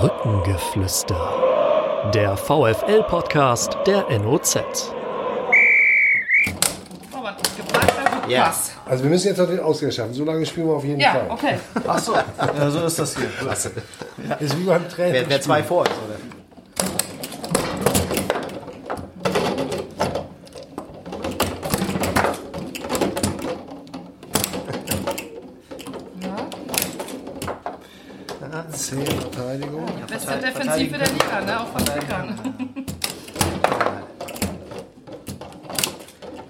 Brückengeflüster. Der VFL-Podcast der NOZ. Ja. Also wir müssen jetzt noch den Ausgleich schaffen. So lange spielen wir auf jeden Ja, Fall. okay. Ach so, ja, so ist das hier. Ist wie beim Training. Wer, wer zwei vor ist, oder? Zehn Verteidigung. Beste Defensive der Liga, ne? Auch von Kickern.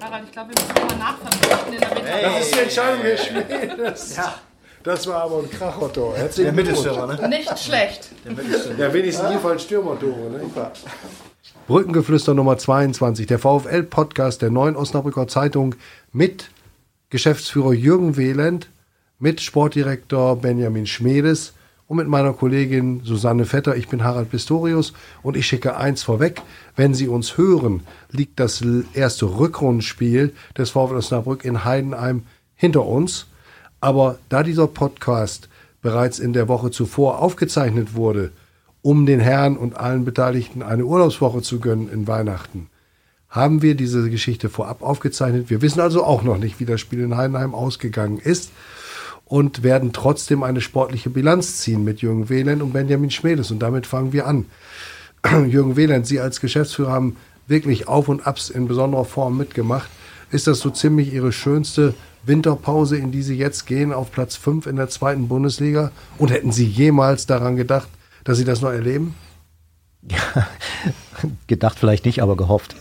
Harald, ich glaube, wir müssen nochmal nachverpflichten in der Mitte. Das ist die Entscheidung, Herr Schmidt. Das, das war aber ein Krachotto. Der Herzlichen Glückwunsch. Mittelstürmer, ne? Nicht schlecht. Ja, wenigstens hier fallen Stürmertore. Ne? Brückengeflüster Nummer 22, der VfL-Podcast der Neuen Osnabrücker Zeitung mit Geschäftsführer Jürgen Wehland, mit Sportdirektor Benjamin Schmedes und mit meiner Kollegin Susanne Vetter. Ich bin Harald Pistorius und ich schicke eins vorweg. Wenn Sie uns hören, liegt das erste Rückrundenspiel des VfL Osnabrück in Heidenheim hinter uns. Aber da dieser Podcast bereits in der Woche zuvor aufgezeichnet wurde, um den Herren und allen Beteiligten eine Urlaubswoche zu gönnen in Weihnachten, haben wir diese Geschichte vorab aufgezeichnet. Wir wissen also auch noch nicht, wie das Spiel in Heidenheim ausgegangen ist und werden trotzdem eine sportliche Bilanz ziehen mit Jürgen Wehland und Benjamin Schmedes. Und damit fangen wir an. Jürgen Wehland, Sie als Geschäftsführer haben wirklich Auf und Abs in besonderer Form mitgemacht. Ist das so ziemlich Ihre schönste Winterpause, in die Sie jetzt gehen, auf Platz 5 in der zweiten Bundesliga? Und hätten Sie jemals daran gedacht, dass Sie das noch erleben? gedacht vielleicht nicht, aber gehofft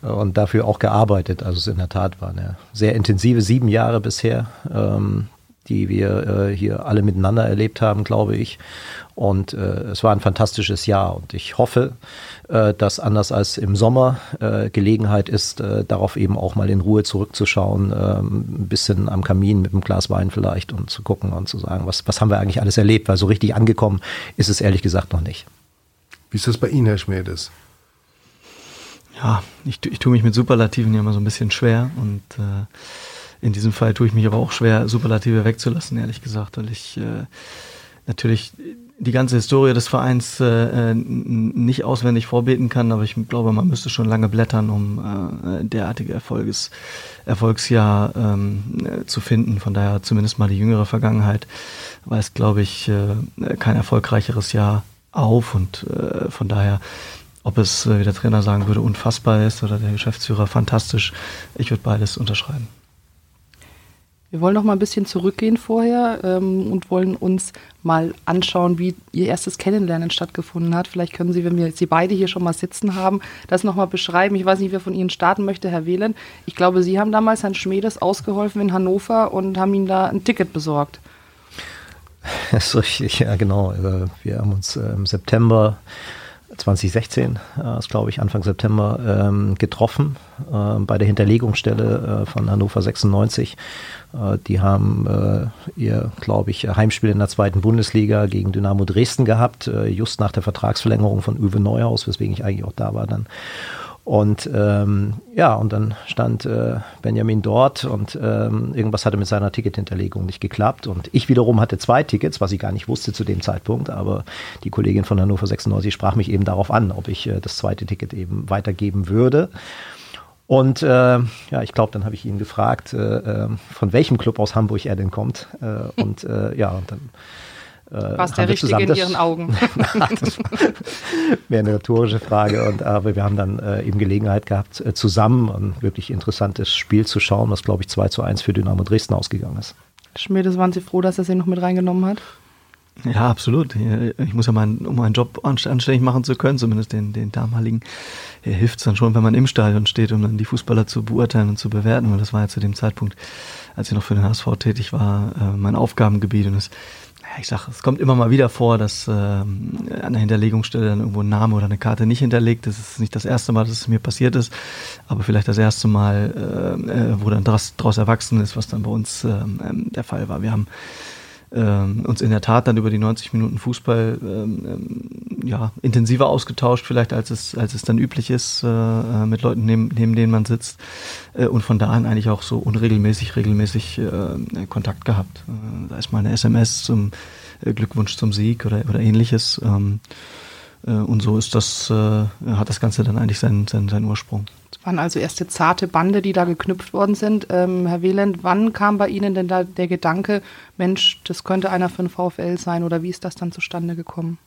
und dafür auch gearbeitet. Also es in der Tat waren ja sehr intensive sieben Jahre bisher, ähm, die wir äh, hier alle miteinander erlebt haben, glaube ich. Und äh, es war ein fantastisches Jahr und ich hoffe, äh, dass anders als im Sommer äh, Gelegenheit ist, äh, darauf eben auch mal in Ruhe zurückzuschauen, ähm, ein bisschen am Kamin mit einem Glas Wein vielleicht und zu gucken und zu sagen, was, was haben wir eigentlich alles erlebt, weil so richtig angekommen ist es ehrlich gesagt noch nicht. Wie ist das bei Ihnen, Herr Schmedes? Ja, ich, ich tue mich mit Superlativen ja immer so ein bisschen schwer und äh, in diesem Fall tue ich mich aber auch schwer, Superlative wegzulassen, ehrlich gesagt, weil ich äh, natürlich die ganze Historie des Vereins äh, nicht auswendig vorbeten kann, aber ich glaube, man müsste schon lange blättern, um äh, derartige Erfolges, Erfolgsjahr ähm, äh, zu finden. Von daher zumindest mal die jüngere Vergangenheit weiß, glaube ich, äh, kein erfolgreicheres Jahr auf und äh, von daher ob es, äh, wie der Trainer sagen würde, unfassbar ist oder der Geschäftsführer fantastisch. Ich würde beides unterschreiben. Wir wollen noch mal ein bisschen zurückgehen vorher ähm, und wollen uns mal anschauen, wie Ihr erstes Kennenlernen stattgefunden hat. Vielleicht können Sie, wenn wir Sie beide hier schon mal sitzen haben, das noch mal beschreiben. Ich weiß nicht, wer von Ihnen starten möchte, Herr Wehlen. Ich glaube, Sie haben damals Herrn Schmedes ausgeholfen in Hannover und haben ihm da ein Ticket besorgt. Das ist richtig, ja genau. Wir haben uns äh, im September 2016, äh, ist glaube ich Anfang September, ähm, getroffen äh, bei der Hinterlegungsstelle äh, von Hannover 96. Äh, die haben äh, ihr, glaube ich, Heimspiel in der zweiten Bundesliga gegen Dynamo Dresden gehabt, äh, just nach der Vertragsverlängerung von Uwe Neuhaus, weswegen ich eigentlich auch da war dann. Und ähm, ja, und dann stand äh, Benjamin dort und ähm, irgendwas hatte mit seiner Tickethinterlegung nicht geklappt. Und ich wiederum hatte zwei Tickets, was ich gar nicht wusste zu dem Zeitpunkt, aber die Kollegin von Hannover 96 sprach mich eben darauf an, ob ich äh, das zweite Ticket eben weitergeben würde. Und äh, ja, ich glaube, dann habe ich ihn gefragt, äh, von welchem Club aus Hamburg er denn kommt. Äh, und äh, ja, und dann äh, War es der Richtige in Ihren Augen? wäre eine rhetorische Frage. Und, aber wir haben dann äh, eben Gelegenheit gehabt, äh, zusammen ein wirklich interessantes Spiel zu schauen, was, glaube ich, 2 zu 1 für Dynamo Dresden ausgegangen ist. Schmiedes, waren Sie froh, dass er Sie noch mit reingenommen hat? Ja, absolut. Ich muss ja meinen, um meinen Job anständig machen zu können, zumindest den, den damaligen, hilft es dann schon, wenn man im Stadion steht, um dann die Fußballer zu beurteilen und zu bewerten. Und das war ja zu dem Zeitpunkt, als ich noch für den HSV tätig war, äh, mein Aufgabengebiet. Und es ich sage, es kommt immer mal wieder vor, dass äh, an der Hinterlegungsstelle dann irgendwo ein Name oder eine Karte nicht hinterlegt. Das ist nicht das erste Mal, dass es mir passiert ist, aber vielleicht das erste Mal, äh, äh wo dann daraus, erwachsen ist, was dann bei uns äh, der Fall war. Wir haben ähm, uns in der Tat dann über die 90 Minuten Fußball ähm, ähm, ja, intensiver ausgetauscht, vielleicht als es, als es dann üblich ist, äh, äh, mit Leuten, neben, neben denen man sitzt. Äh, und von da an eigentlich auch so unregelmäßig, regelmäßig äh, Kontakt gehabt. Äh, da ist mal eine SMS zum äh, Glückwunsch zum Sieg oder, oder ähnliches. Ähm, äh, und so ist das, hat das Ganze dann eigentlich seinen, seinen, seinen Ursprung. Waren also erste zarte Bande, die da geknüpft worden sind. Ähm, Herr Wieland, wann kam bei Ihnen denn da der Gedanke, Mensch, das könnte einer für den VfL sein oder wie ist das dann zustande gekommen?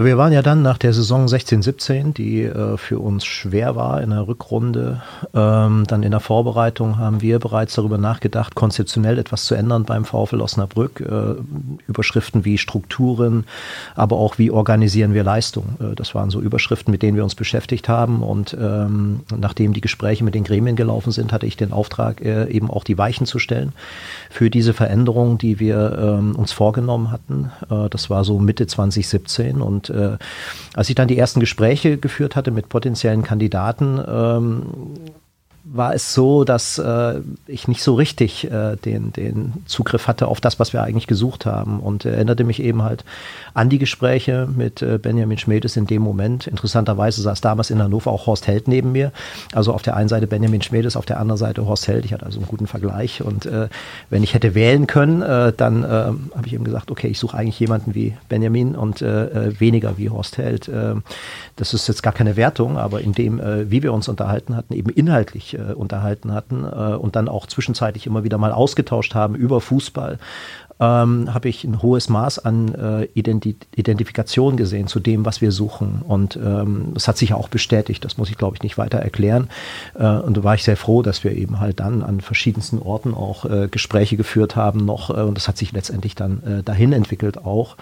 Wir waren ja dann nach der Saison 16, 17, die äh, für uns schwer war in der Rückrunde. Ähm, dann in der Vorbereitung haben wir bereits darüber nachgedacht, konzeptionell etwas zu ändern beim VfL Osnabrück. Äh, Überschriften wie Strukturen, aber auch wie organisieren wir Leistung. Äh, das waren so Überschriften, mit denen wir uns beschäftigt haben. Und ähm, nachdem die Gespräche mit den Gremien gelaufen sind, hatte ich den Auftrag, äh, eben auch die Weichen zu stellen für diese Veränderung, die wir ähm, uns vorgenommen hatten. Äh, das war so Mitte 2017 und und äh, als ich dann die ersten Gespräche geführt hatte mit potenziellen Kandidaten, ähm, war es so, dass äh, ich nicht so richtig äh, den, den Zugriff hatte auf das, was wir eigentlich gesucht haben. Und erinnerte mich eben halt an die Gespräche mit äh, Benjamin Schmedes in dem Moment. Interessanterweise saß damals in Hannover auch Horst Held neben mir. Also auf der einen Seite Benjamin Schmedes, auf der anderen Seite Horst Held. Ich hatte also einen guten Vergleich. Und äh, wenn ich hätte wählen können, äh, dann äh, habe ich eben gesagt, okay, ich suche eigentlich jemanden wie Benjamin und äh, äh weniger wie Horst Held. Äh, das ist jetzt gar keine Wertung, aber in dem, äh, wie wir uns unterhalten hatten, eben inhaltlich äh, unterhalten hatten äh, und dann auch zwischenzeitlich immer wieder mal ausgetauscht haben über Fußball, ähm, habe ich ein hohes Maß an äh, Identi Identifikation gesehen zu dem, was wir suchen. Und ähm, das hat sich auch bestätigt. Das muss ich, glaube ich, nicht weiter erklären. Äh, und da war ich sehr froh, dass wir eben halt dann an verschiedensten Orten auch äh, Gespräche geführt haben noch. Äh, und das hat sich letztendlich dann äh, dahin entwickelt auch.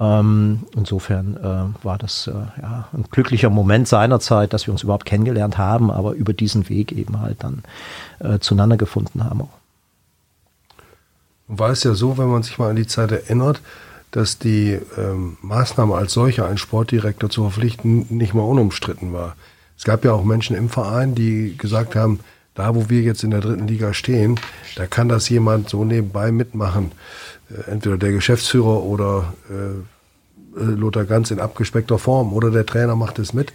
Ähm, insofern äh, war das äh, ja, ein glücklicher Moment seinerzeit, dass wir uns überhaupt kennengelernt haben, aber über diesen Weg eben halt dann äh, zueinander gefunden haben. Auch. War es ja so, wenn man sich mal an die Zeit erinnert, dass die ähm, Maßnahme als solche, einen Sportdirektor zu verpflichten, nicht mal unumstritten war. Es gab ja auch Menschen im Verein, die gesagt haben, da wo wir jetzt in der dritten Liga stehen, da kann das jemand so nebenbei mitmachen. Äh, entweder der Geschäftsführer oder äh, äh, Lothar Ganz in abgespeckter Form oder der Trainer macht es mit.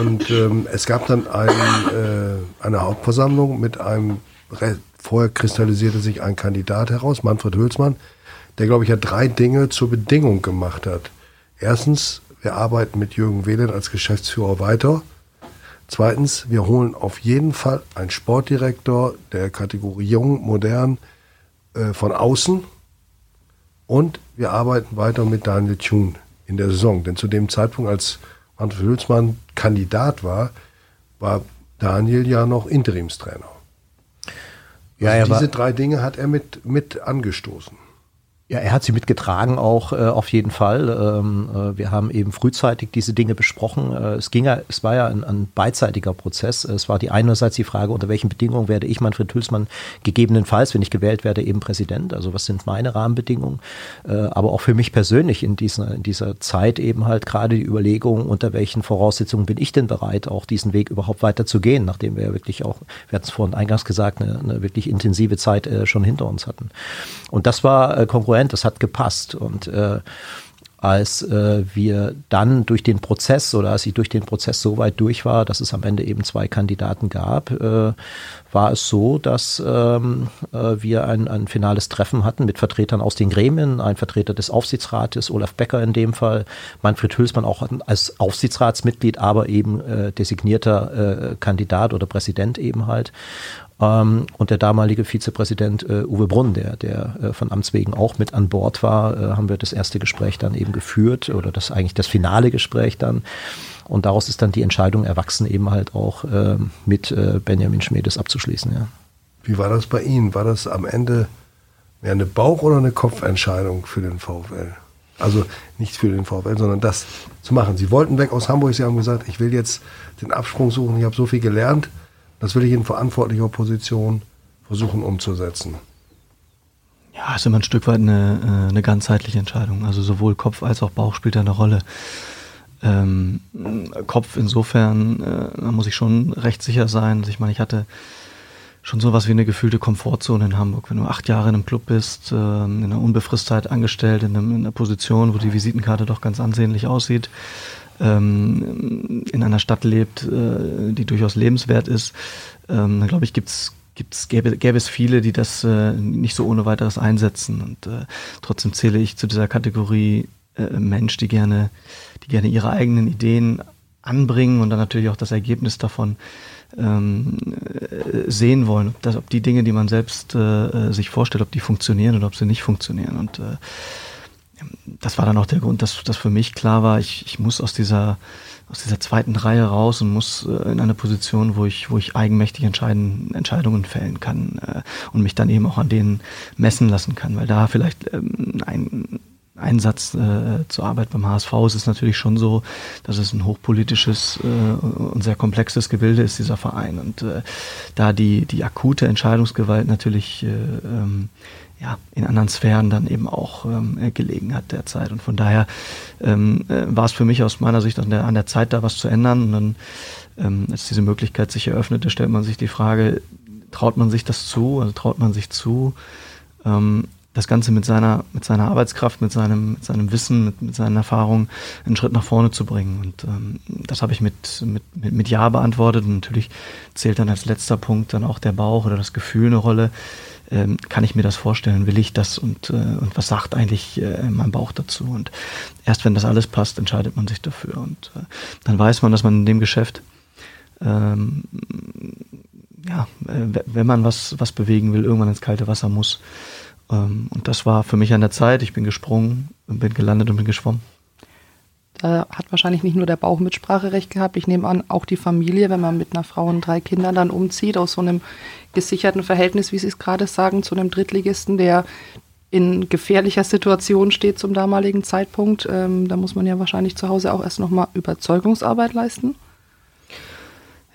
Und ähm, es gab dann ein, eine Hauptversammlung mit einem, vorher kristallisierte sich ein Kandidat heraus, Manfred Hülsmann, der, glaube ich, ja drei Dinge zur Bedingung gemacht hat. Erstens, wir arbeiten mit Jürgen Wehlen als Geschäftsführer weiter. Zweitens, wir holen auf jeden Fall einen Sportdirektor der Kategorie Jung, Modern äh, von außen, und wir arbeiten weiter mit Daniel Thune in der Saison. Denn zu dem Zeitpunkt, als Manfred Hülsmann Kandidat war, war Daniel ja noch Interimstrainer. Ja, also diese drei Dinge hat er mit, mit angestoßen. Ja, er hat sie mitgetragen auch äh, auf jeden Fall. Ähm, äh, wir haben eben frühzeitig diese Dinge besprochen. Äh, es ging ja, es war ja ein, ein beidseitiger Prozess. Es war die einerseits die Frage, unter welchen Bedingungen werde ich Manfred Hülsmann gegebenenfalls, wenn ich gewählt werde, eben Präsident. Also was sind meine Rahmenbedingungen? Äh, aber auch für mich persönlich in dieser, in dieser Zeit eben halt gerade die Überlegung, unter welchen Voraussetzungen bin ich denn bereit, auch diesen Weg überhaupt weiter zu gehen, nachdem wir ja wirklich auch, wir hatten es vorhin eingangs gesagt, eine, eine wirklich intensive Zeit äh, schon hinter uns hatten. Und das war äh, kongruent Moment, das hat gepasst. Und äh, als äh, wir dann durch den Prozess oder als ich durch den Prozess so weit durch war, dass es am Ende eben zwei Kandidaten gab, äh, war es so, dass ähm, äh, wir ein, ein finales Treffen hatten mit Vertretern aus den Gremien, ein Vertreter des Aufsichtsrates, Olaf Becker in dem Fall, Manfred Hülsmann auch als Aufsichtsratsmitglied, aber eben äh, designierter äh, Kandidat oder Präsident eben halt. Ähm, und der damalige Vizepräsident äh, Uwe Brunn, der, der äh, von Amts wegen auch mit an Bord war, äh, haben wir das erste Gespräch dann eben geführt oder das eigentlich das finale Gespräch dann. Und daraus ist dann die Entscheidung erwachsen, eben halt auch äh, mit äh, Benjamin Schmedes abzuschließen. Ja. Wie war das bei Ihnen? War das am Ende mehr eine Bauch- oder eine Kopfentscheidung für den VfL? Also nicht für den VfL, sondern das zu machen. Sie wollten weg aus Hamburg, Sie haben gesagt, ich will jetzt den Absprung suchen, ich habe so viel gelernt das will ich in verantwortlicher Position versuchen umzusetzen. Ja, ist immer ein Stück weit eine, äh, eine ganzheitliche Entscheidung. Also sowohl Kopf als auch Bauch spielt da eine Rolle. Ähm, Kopf insofern, äh, da muss ich schon recht sicher sein. Also ich meine, ich hatte schon sowas wie eine gefühlte Komfortzone in Hamburg. Wenn du acht Jahre in einem Club bist, äh, in einer Unbefristetheit angestellt, in, einem, in, einer Position, wo die Visitenkarte doch ganz ansehnlich aussieht, ähm, in einer Stadt lebt, äh, die durchaus lebenswert ist, ähm, dann glaube ich, gibt's gibt's, gäbe, gäbe es viele, die das äh, nicht so ohne weiteres einsetzen. Und äh, trotzdem zähle ich zu dieser Kategorie äh, Mensch, die gerne, die gerne ihre eigenen Ideen anbringen und dann natürlich auch das Ergebnis davon ähm, äh, sehen wollen, ob, das, ob die Dinge, die man selbst äh, sich vorstellt, ob die funktionieren oder ob sie nicht funktionieren. Und äh, das war dann auch der Grund, dass, dass für mich klar war, ich, ich muss aus dieser, aus dieser zweiten Reihe raus und muss äh, in eine Position, wo ich, wo ich eigenmächtig entscheiden, Entscheidungen fällen kann äh, und mich dann eben auch an denen messen lassen kann, weil da vielleicht ähm, ein Einsatz äh, zur Arbeit beim HSV ist es natürlich schon so, dass es ein hochpolitisches äh, und sehr komplexes Gebilde ist, dieser Verein. Und äh, da die, die akute Entscheidungsgewalt natürlich äh, ähm, ja, in anderen Sphären dann eben auch ähm, gelegen hat derzeit. Und von daher ähm, äh, war es für mich aus meiner Sicht an der, an der Zeit, da was zu ändern. Und dann, ähm, als diese Möglichkeit sich eröffnete, stellt man sich die Frage, traut man sich das zu? Also traut man sich zu, ähm, das Ganze mit seiner, mit seiner Arbeitskraft, mit seinem, mit seinem Wissen, mit, mit seinen Erfahrungen einen Schritt nach vorne zu bringen. Und ähm, das habe ich mit, mit, mit, mit Ja beantwortet. Und natürlich zählt dann als letzter Punkt dann auch der Bauch oder das Gefühl eine Rolle. Ähm, kann ich mir das vorstellen? Will ich das? Und, äh, und was sagt eigentlich äh, mein Bauch dazu? Und erst wenn das alles passt, entscheidet man sich dafür. Und äh, dann weiß man, dass man in dem Geschäft ähm, ja, wenn man was, was bewegen will, irgendwann ins kalte Wasser muss. Ähm, und das war für mich an der Zeit. Ich bin gesprungen, bin gelandet und bin geschwommen. Da hat wahrscheinlich nicht nur der Bauch Mitspracherecht gehabt. Ich nehme an, auch die Familie, wenn man mit einer Frau und drei Kindern dann umzieht, aus so einem gesicherten Verhältnis, wie Sie es gerade sagen, zu einem Drittligisten, der in gefährlicher Situation steht zum damaligen Zeitpunkt. Ähm, da muss man ja wahrscheinlich zu Hause auch erst nochmal Überzeugungsarbeit leisten.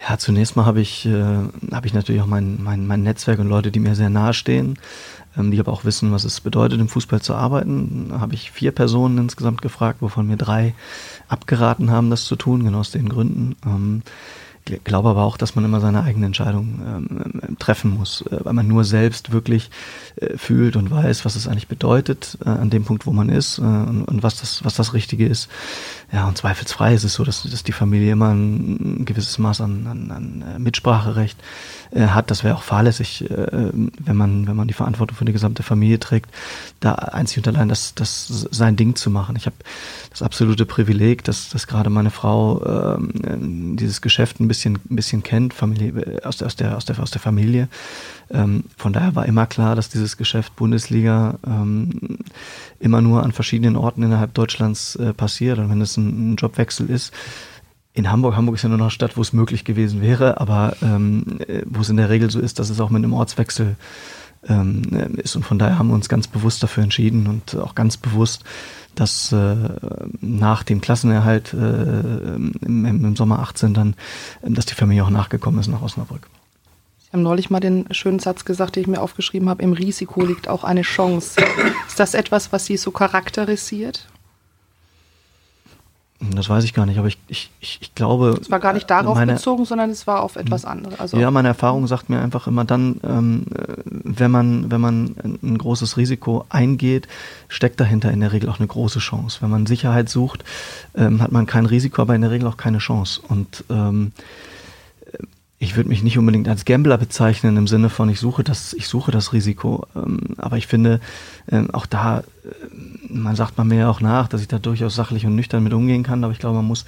Ja, zunächst mal habe ich, äh, hab ich natürlich auch mein, mein, mein Netzwerk und Leute, die mir sehr nahe stehen die aber auch wissen, was es bedeutet, im Fußball zu arbeiten. Da habe ich vier Personen insgesamt gefragt, wovon mir drei abgeraten haben, das zu tun, genau aus den Gründen. Ähm, glaube aber auch, dass man immer seine eigene Entscheidung ähm, ähm, treffen muss, äh, weil man nur selbst wirklich äh, fühlt und weiß, was es eigentlich bedeutet äh, an dem Punkt, wo man ist äh, und, und, was das, was das Richtige ist. Ja, und zweifelsfrei ist es so, dass, dass die Familie immer ein, gewisses Maß an, an, an äh, Mitspracherecht äh, hat. Das wäre auch fahrlässig, wenn man, wenn man die Verantwortung für die gesamte Familie trägt, da einzig und allein das, das sein Ding zu machen. Ich habe das absolute Privileg, dass, dass gerade meine Frau äh, dieses Geschäft ein bisschen, ein bisschen kennt, Familie, aus, der, aus, der, aus, der, aus der Familie. Ähm, von daher war immer klar, dass dieses Geschäft Bundesliga ähm, immer nur an verschiedenen Orten innerhalb Deutschlands äh, passiert. Und wenn es ein, ein Jobwechsel ist, in Hamburg, Hamburg ist ja nur noch eine Stadt, wo es möglich gewesen wäre, aber ähm, äh, wo es in der Regel so ist, dass es auch mit einem Ortswechsel ähm, ist. Und von daher haben wir uns ganz bewusst dafür entschieden und auch ganz bewusst, dass äh, nach dem Klassenerhalt äh, im, im, Sommer 18 dann, dass die Familie auch nachgekommen ist nach Osnabrück. Sie haben neulich mal den schönen Satz gesagt, den ich mir aufgeschrieben habe, im Risiko liegt auch eine Chance. Ist das etwas, was Sie so charakterisiert? Das weiß ich gar nicht, aber ich, ich, ich, glaube. Es war gar nicht darauf meine, bezogen, sondern es war auf etwas anderes. Also ja, meine Erfahrung sagt mir einfach immer dann, ähm, wenn man, wenn man ein großes Risiko eingeht, steckt dahinter in der Regel auch eine große Chance. Wenn man Sicherheit sucht, ähm, hat man kein Risiko, aber in der Regel auch keine Chance. Und ähm, ich würde mich nicht unbedingt als Gambler bezeichnen im Sinne von ich suche das, ich suche das Risiko. Ähm, aber ich finde, ähm, auch da, äh, man sagt man mir ja auch nach, dass ich da durchaus sachlich und nüchtern mit umgehen kann, aber ich glaube, man muss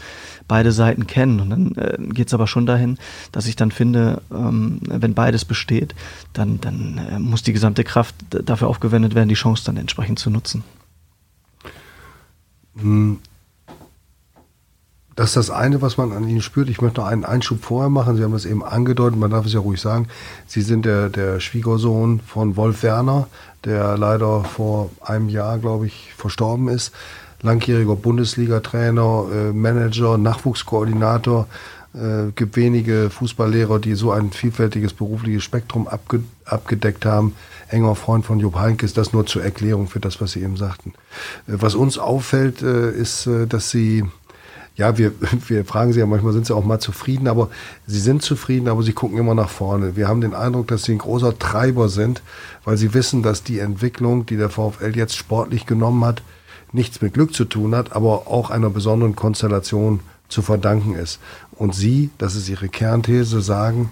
beide Seiten kennen. Und dann äh, geht es aber schon dahin, dass ich dann finde, ähm, wenn beides besteht, dann, dann äh, muss die gesamte Kraft dafür aufgewendet werden, die Chance dann entsprechend zu nutzen. Hm, das ist das eine, was man an Ihnen spürt. Ich möchte noch einen Einschub vorher machen. Sie haben es eben angedeutet, man darf es ja ruhig sagen. Sie sind der, der Schwiegersohn von Wolf Werner, der leider vor einem Jahr, glaube ich, verstorben ist. Langjähriger Bundesliga-Trainer, äh, Manager, Nachwuchskoordinator. Äh, gibt wenige Fußballlehrer, die so ein vielfältiges berufliches Spektrum abge abgedeckt haben. Enger Freund von Jupp Heynckes, das nur zur Erklärung für das, was Sie eben sagten. Äh, was uns auffällt, äh, ist, äh, dass Sie ja, wir, wir fragen sie ja manchmal, sind sie auch mal zufrieden, aber sie sind zufrieden, aber sie gucken immer nach vorne. Wir haben den Eindruck, dass sie ein großer Treiber sind, weil sie wissen, dass die Entwicklung, die der VfL jetzt sportlich genommen hat, nichts mit Glück zu tun hat, aber auch einer besonderen Konstellation zu verdanken ist. Und sie, das ist ihre Kernthese, sagen,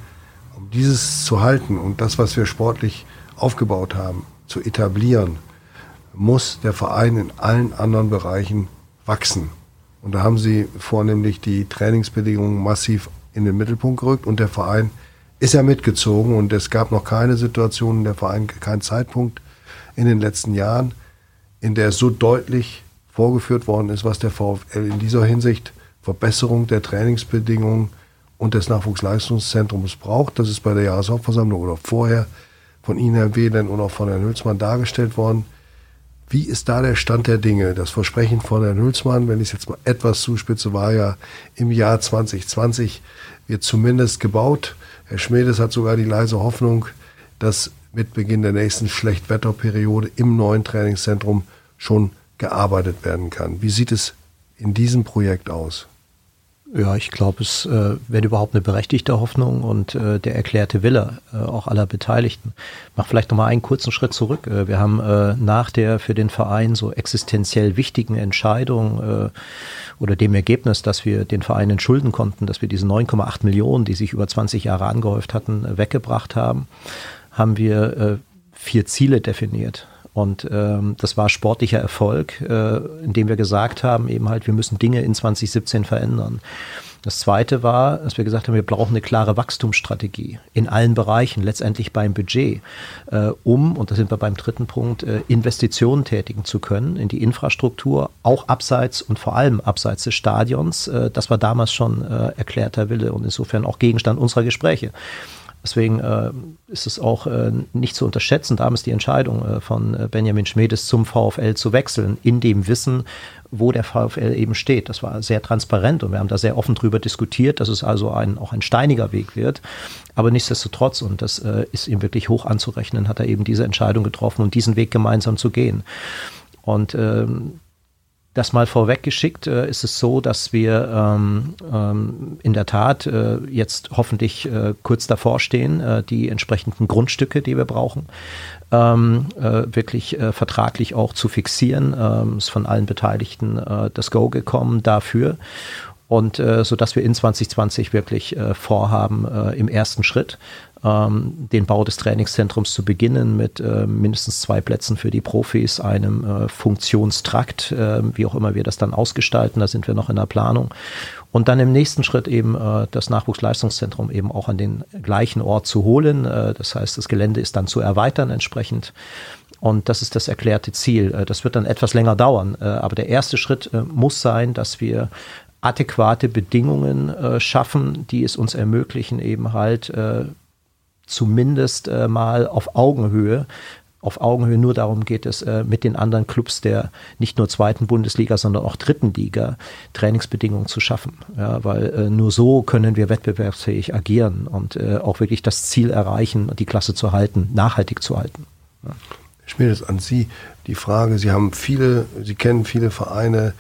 um dieses zu halten und das, was wir sportlich aufgebaut haben, zu etablieren, muss der Verein in allen anderen Bereichen wachsen. Und da haben sie vornehmlich die Trainingsbedingungen massiv in den Mittelpunkt gerückt und der Verein ist ja mitgezogen und es gab noch keine Situation, der Verein keinen Zeitpunkt in den letzten Jahren, in der so deutlich vorgeführt worden ist, was der VfL in dieser Hinsicht Verbesserung der Trainingsbedingungen und des Nachwuchsleistungszentrums braucht. Das ist bei der Jahreshauptversammlung oder vorher von Ihnen, Herr Wehlen, und auch von Herrn Hülsmann dargestellt worden. Wie ist da der Stand der Dinge? Das Versprechen von Herrn Hülsmann, wenn ich es jetzt mal etwas zuspitze, war ja im Jahr 2020 wird zumindest gebaut. Herr Schmedes hat sogar die leise Hoffnung, dass mit Beginn der nächsten Schlechtwetterperiode im neuen Trainingszentrum schon gearbeitet werden kann. Wie sieht es in diesem Projekt aus? Ja, ich glaube, es äh, wäre überhaupt eine berechtigte Hoffnung und äh, der erklärte Wille äh, auch aller Beteiligten. Mach vielleicht noch mal einen kurzen Schritt zurück. Äh, wir haben äh, nach der für den Verein so existenziell wichtigen Entscheidung äh, oder dem Ergebnis, dass wir den Verein entschulden konnten, dass wir diese 9,8 Millionen, die sich über 20 Jahre angehäuft hatten, äh, weggebracht haben, haben wir äh, vier Ziele definiert. Und ähm, das war sportlicher Erfolg, äh, indem wir gesagt haben, eben halt, wir müssen Dinge in 2017 verändern. Das zweite war, dass wir gesagt haben, wir brauchen eine klare Wachstumsstrategie in allen Bereichen, letztendlich beim Budget, äh, um, und da sind wir beim dritten Punkt, äh, Investitionen tätigen zu können in die Infrastruktur, auch abseits und vor allem abseits des Stadions. Äh, das war damals schon äh, erklärter Wille und insofern auch Gegenstand unserer Gespräche. Deswegen äh, ist es auch äh, nicht zu unterschätzen, damals die Entscheidung äh, von äh, Benjamin Schmedes zum VfL zu wechseln, in dem Wissen, wo der VfL eben steht. Das war sehr transparent und wir haben da sehr offen drüber diskutiert, dass es also ein, auch ein steiniger Weg wird. Aber nichtsdestotrotz, und das äh, ist ihm wirklich hoch anzurechnen, hat er eben diese Entscheidung getroffen und diesen Weg gemeinsam zu gehen. Und ähm, das mal vorweggeschickt äh, ist es so, dass wir ähm, ähm, in der Tat äh, jetzt hoffentlich äh, kurz davor stehen, äh, die entsprechenden Grundstücke, die wir brauchen, ähm, äh, wirklich äh, vertraglich auch zu fixieren. Ähm, ist von allen Beteiligten das Go gekommen dafür und äh, so dass wir in 2020 wirklich äh, vorhaben äh, im ersten Schritt ähm, den Bau des Trainingszentrums zu beginnen mit äh, mindestens zwei Plätzen für die Profis, einem äh, Funktionstrakt, äh, wie auch immer wir das dann ausgestalten, da sind wir noch in der Planung. Und dann im nächsten Schritt eben äh, das Nachwuchsleistungszentrum eben auch an den gleichen Ort zu holen. Äh, das heißt, das Gelände ist dann zu erweitern entsprechend. Und das ist das erklärte Ziel. Äh, das wird dann etwas länger dauern. Äh, aber der erste Schritt äh, muss sein, dass wir adäquate Bedingungen äh, schaffen, die es uns ermöglichen, eben halt zumindest äh, mal auf Augenhöhe auf Augenhöhe nur darum geht es, äh, mit den anderen Clubs der nicht nur zweiten Bundesliga, sondern auch dritten Liga Trainingsbedingungen zu schaffen. Ja, weil äh, nur so können wir wettbewerbsfähig agieren und äh, auch wirklich das Ziel erreichen, die Klasse zu halten, nachhaltig zu halten. Ja. Jetzt an Sie die Frage, Sie haben viele, Sie kennen viele Vereine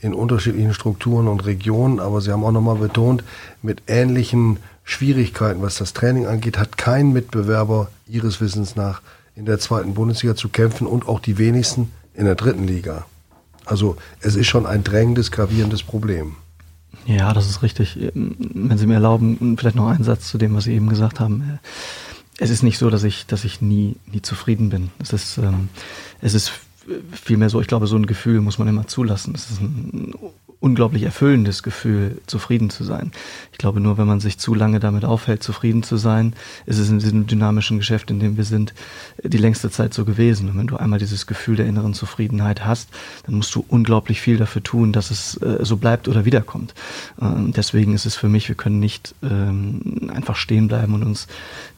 in unterschiedlichen Strukturen und Regionen, aber Sie haben auch nochmal betont, mit ähnlichen Schwierigkeiten, was das Training angeht, hat kein Mitbewerber Ihres Wissens nach in der zweiten Bundesliga zu kämpfen und auch die wenigsten in der dritten Liga. Also es ist schon ein drängendes, gravierendes Problem. Ja, das ist richtig. Wenn Sie mir erlauben, vielleicht noch einen Satz zu dem, was Sie eben gesagt haben. Es ist nicht so, dass ich, dass ich nie, nie zufrieden bin. Es ist, ähm, es ist vielmehr so, ich glaube, so ein Gefühl muss man immer zulassen. Es ist ein unglaublich erfüllendes Gefühl, zufrieden zu sein. Ich glaube, nur wenn man sich zu lange damit aufhält, zufrieden zu sein, ist es in diesem dynamischen Geschäft, in dem wir sind, die längste Zeit so gewesen. Und wenn du einmal dieses Gefühl der inneren Zufriedenheit hast, dann musst du unglaublich viel dafür tun, dass es äh, so bleibt oder wiederkommt. Ähm, deswegen ist es für mich, wir können nicht ähm, einfach stehen bleiben und uns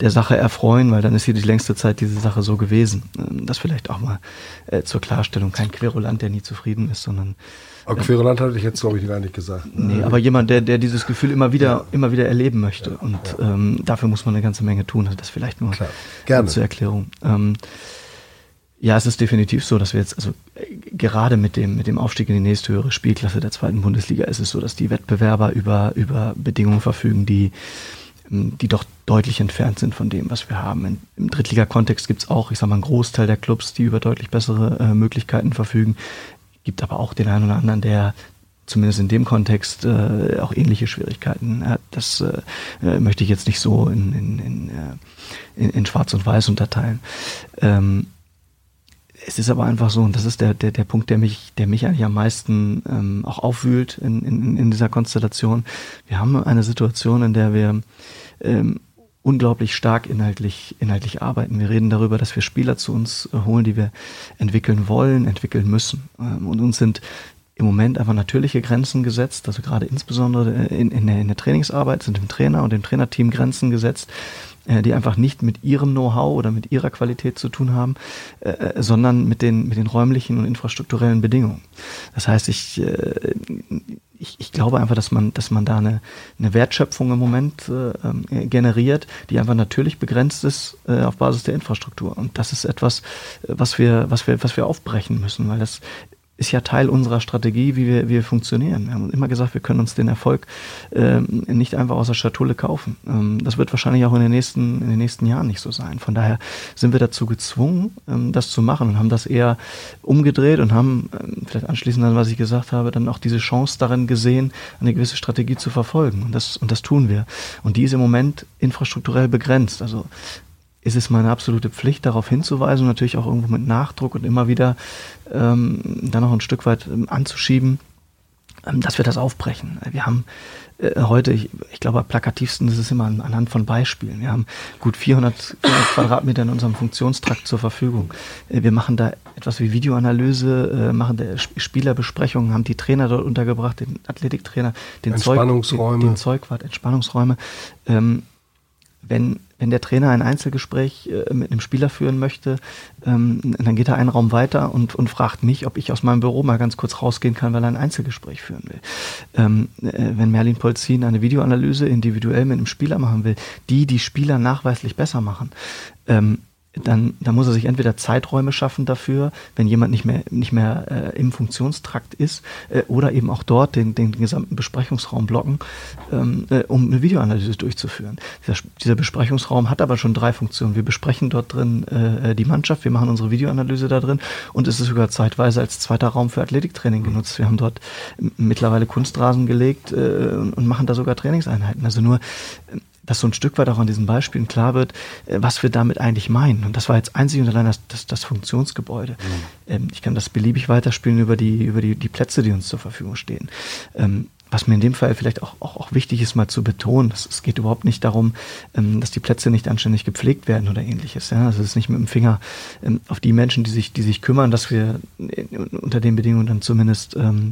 der Sache erfreuen, weil dann ist hier die längste Zeit diese Sache so gewesen. Ähm, das vielleicht auch mal äh, zur Klarstellung. Kein Querulant, der nie zufrieden ist, sondern aber Querulant hatte ich jetzt, glaube ich, gar nicht gesagt. Nee, aber jemand, der, der dieses Gefühl immer wieder, ja. immer wieder erleben möchte. Ja, und ja. Ähm, dafür muss man eine ganze Menge tun. Das vielleicht nur zur Erklärung. Ähm, ja, es ist definitiv so, dass wir jetzt, also äh, gerade mit dem, mit dem Aufstieg in die nächsthöhere Spielklasse der zweiten Bundesliga ist es so, dass die Wettbewerber über, über Bedingungen verfügen, die, ähm, die doch deutlich entfernt sind von dem, was wir haben. Im Drittliga-Kontext gibt es auch, ich sag mal, einen Großteil der Clubs, die über deutlich bessere äh, Möglichkeiten verfügen. Gibt aber auch den einen oder anderen, der zumindest in dem Kontext äh, auch ähnliche Schwierigkeiten. Äh, das äh, möchte ich jetzt nicht so in, in, in, in, in Schwarz und Weiß unterteilen. Ähm, es ist aber einfach so, und das ist der, der, der Punkt, der mich, der mich eigentlich am meisten ähm, auch aufwühlt in, in, in dieser Konstellation. Wir haben eine Situation, in der wir ähm, unglaublich stark inhaltlich, inhaltlich arbeiten. Wir reden darüber, dass wir Spieler zu uns äh, holen, die wir entwickeln wollen, entwickeln müssen. Ähm, und uns sind im Moment einfach natürliche Grenzen gesetzt, also gerade insbesondere in, in, der, in der Trainingsarbeit sind dem Trainer und dem Trainerteam Grenzen gesetzt, äh, die einfach nicht mit ihrem Know-how oder mit ihrer Qualität zu tun haben, äh, äh, sondern mit den, mit den räumlichen und infrastrukturellen Bedingungen. Das heißt, ich, äh, ich, ich glaube einfach, dass man, dass man da eine, eine Wertschöpfung im Moment äh, ähm, generiert, die einfach natürlich begrenzt ist äh, auf Basis der Infrastruktur. Und das ist etwas, was wir, was wir, was wir aufbrechen müssen, weil das ist ja Teil unserer Strategie, wie wir, wie wir funktionieren. Wir haben immer gesagt, wir können uns den Erfolg ähm, nicht einfach aus der Schatulle kaufen. Ähm, das wird wahrscheinlich auch in den, nächsten, in den nächsten Jahren nicht so sein. Von daher sind wir dazu gezwungen, ähm, das zu machen und haben das eher umgedreht und haben, ähm, vielleicht anschließend an was ich gesagt habe, dann auch diese Chance darin gesehen, eine gewisse Strategie zu verfolgen. Und das, und das tun wir. Und die ist im Moment infrastrukturell begrenzt. Also ist es meine absolute Pflicht, darauf hinzuweisen, natürlich auch irgendwo mit Nachdruck und immer wieder ähm, dann noch ein Stück weit ähm, anzuschieben, ähm, dass wir das aufbrechen. Wir haben äh, heute, ich, ich glaube, am plakativsten ist es immer an, anhand von Beispielen. Wir haben gut 400, 400 Quadratmeter in unserem Funktionstrakt zur Verfügung. Äh, wir machen da etwas wie Videoanalyse, äh, machen da Spielerbesprechungen, haben die Trainer dort untergebracht, den Athletiktrainer, den Entspannungsräume, Zeug, den, den Zeugwart, Entspannungsräume. Ähm, wenn, wenn der Trainer ein Einzelgespräch äh, mit einem Spieler führen möchte, ähm, dann geht er einen Raum weiter und, und fragt mich, ob ich aus meinem Büro mal ganz kurz rausgehen kann, weil er ein Einzelgespräch führen will. Ähm, äh, wenn Merlin Polzin eine Videoanalyse individuell mit einem Spieler machen will, die die Spieler nachweislich besser machen, ähm, dann, dann muss er sich entweder Zeiträume schaffen dafür, wenn jemand nicht mehr, nicht mehr äh, im Funktionstrakt ist, äh, oder eben auch dort den, den gesamten Besprechungsraum blocken, ähm, äh, um eine Videoanalyse durchzuführen. Dieser, dieser Besprechungsraum hat aber schon drei Funktionen. Wir besprechen dort drin äh, die Mannschaft, wir machen unsere Videoanalyse da drin und es ist sogar zeitweise als zweiter Raum für Athletiktraining genutzt. Wir haben dort mittlerweile Kunstrasen gelegt äh, und machen da sogar Trainingseinheiten. Also nur dass so ein Stück weit auch an diesen Beispielen klar wird, äh, was wir damit eigentlich meinen. Und das war jetzt einzig und allein das, das, das Funktionsgebäude. Mhm. Ähm, ich kann das beliebig weiterspielen über die, über die, die Plätze, die uns zur Verfügung stehen. Was mir in dem Fall vielleicht auch, auch, auch wichtig ist, mal zu betonen, dass, es geht überhaupt nicht darum, ähm, dass die Plätze nicht anständig gepflegt werden oder ähnliches. Ja? Also es ist nicht mit dem Finger ähm, auf die Menschen, die sich, die sich kümmern, dass wir unter den Bedingungen dann zumindest ähm,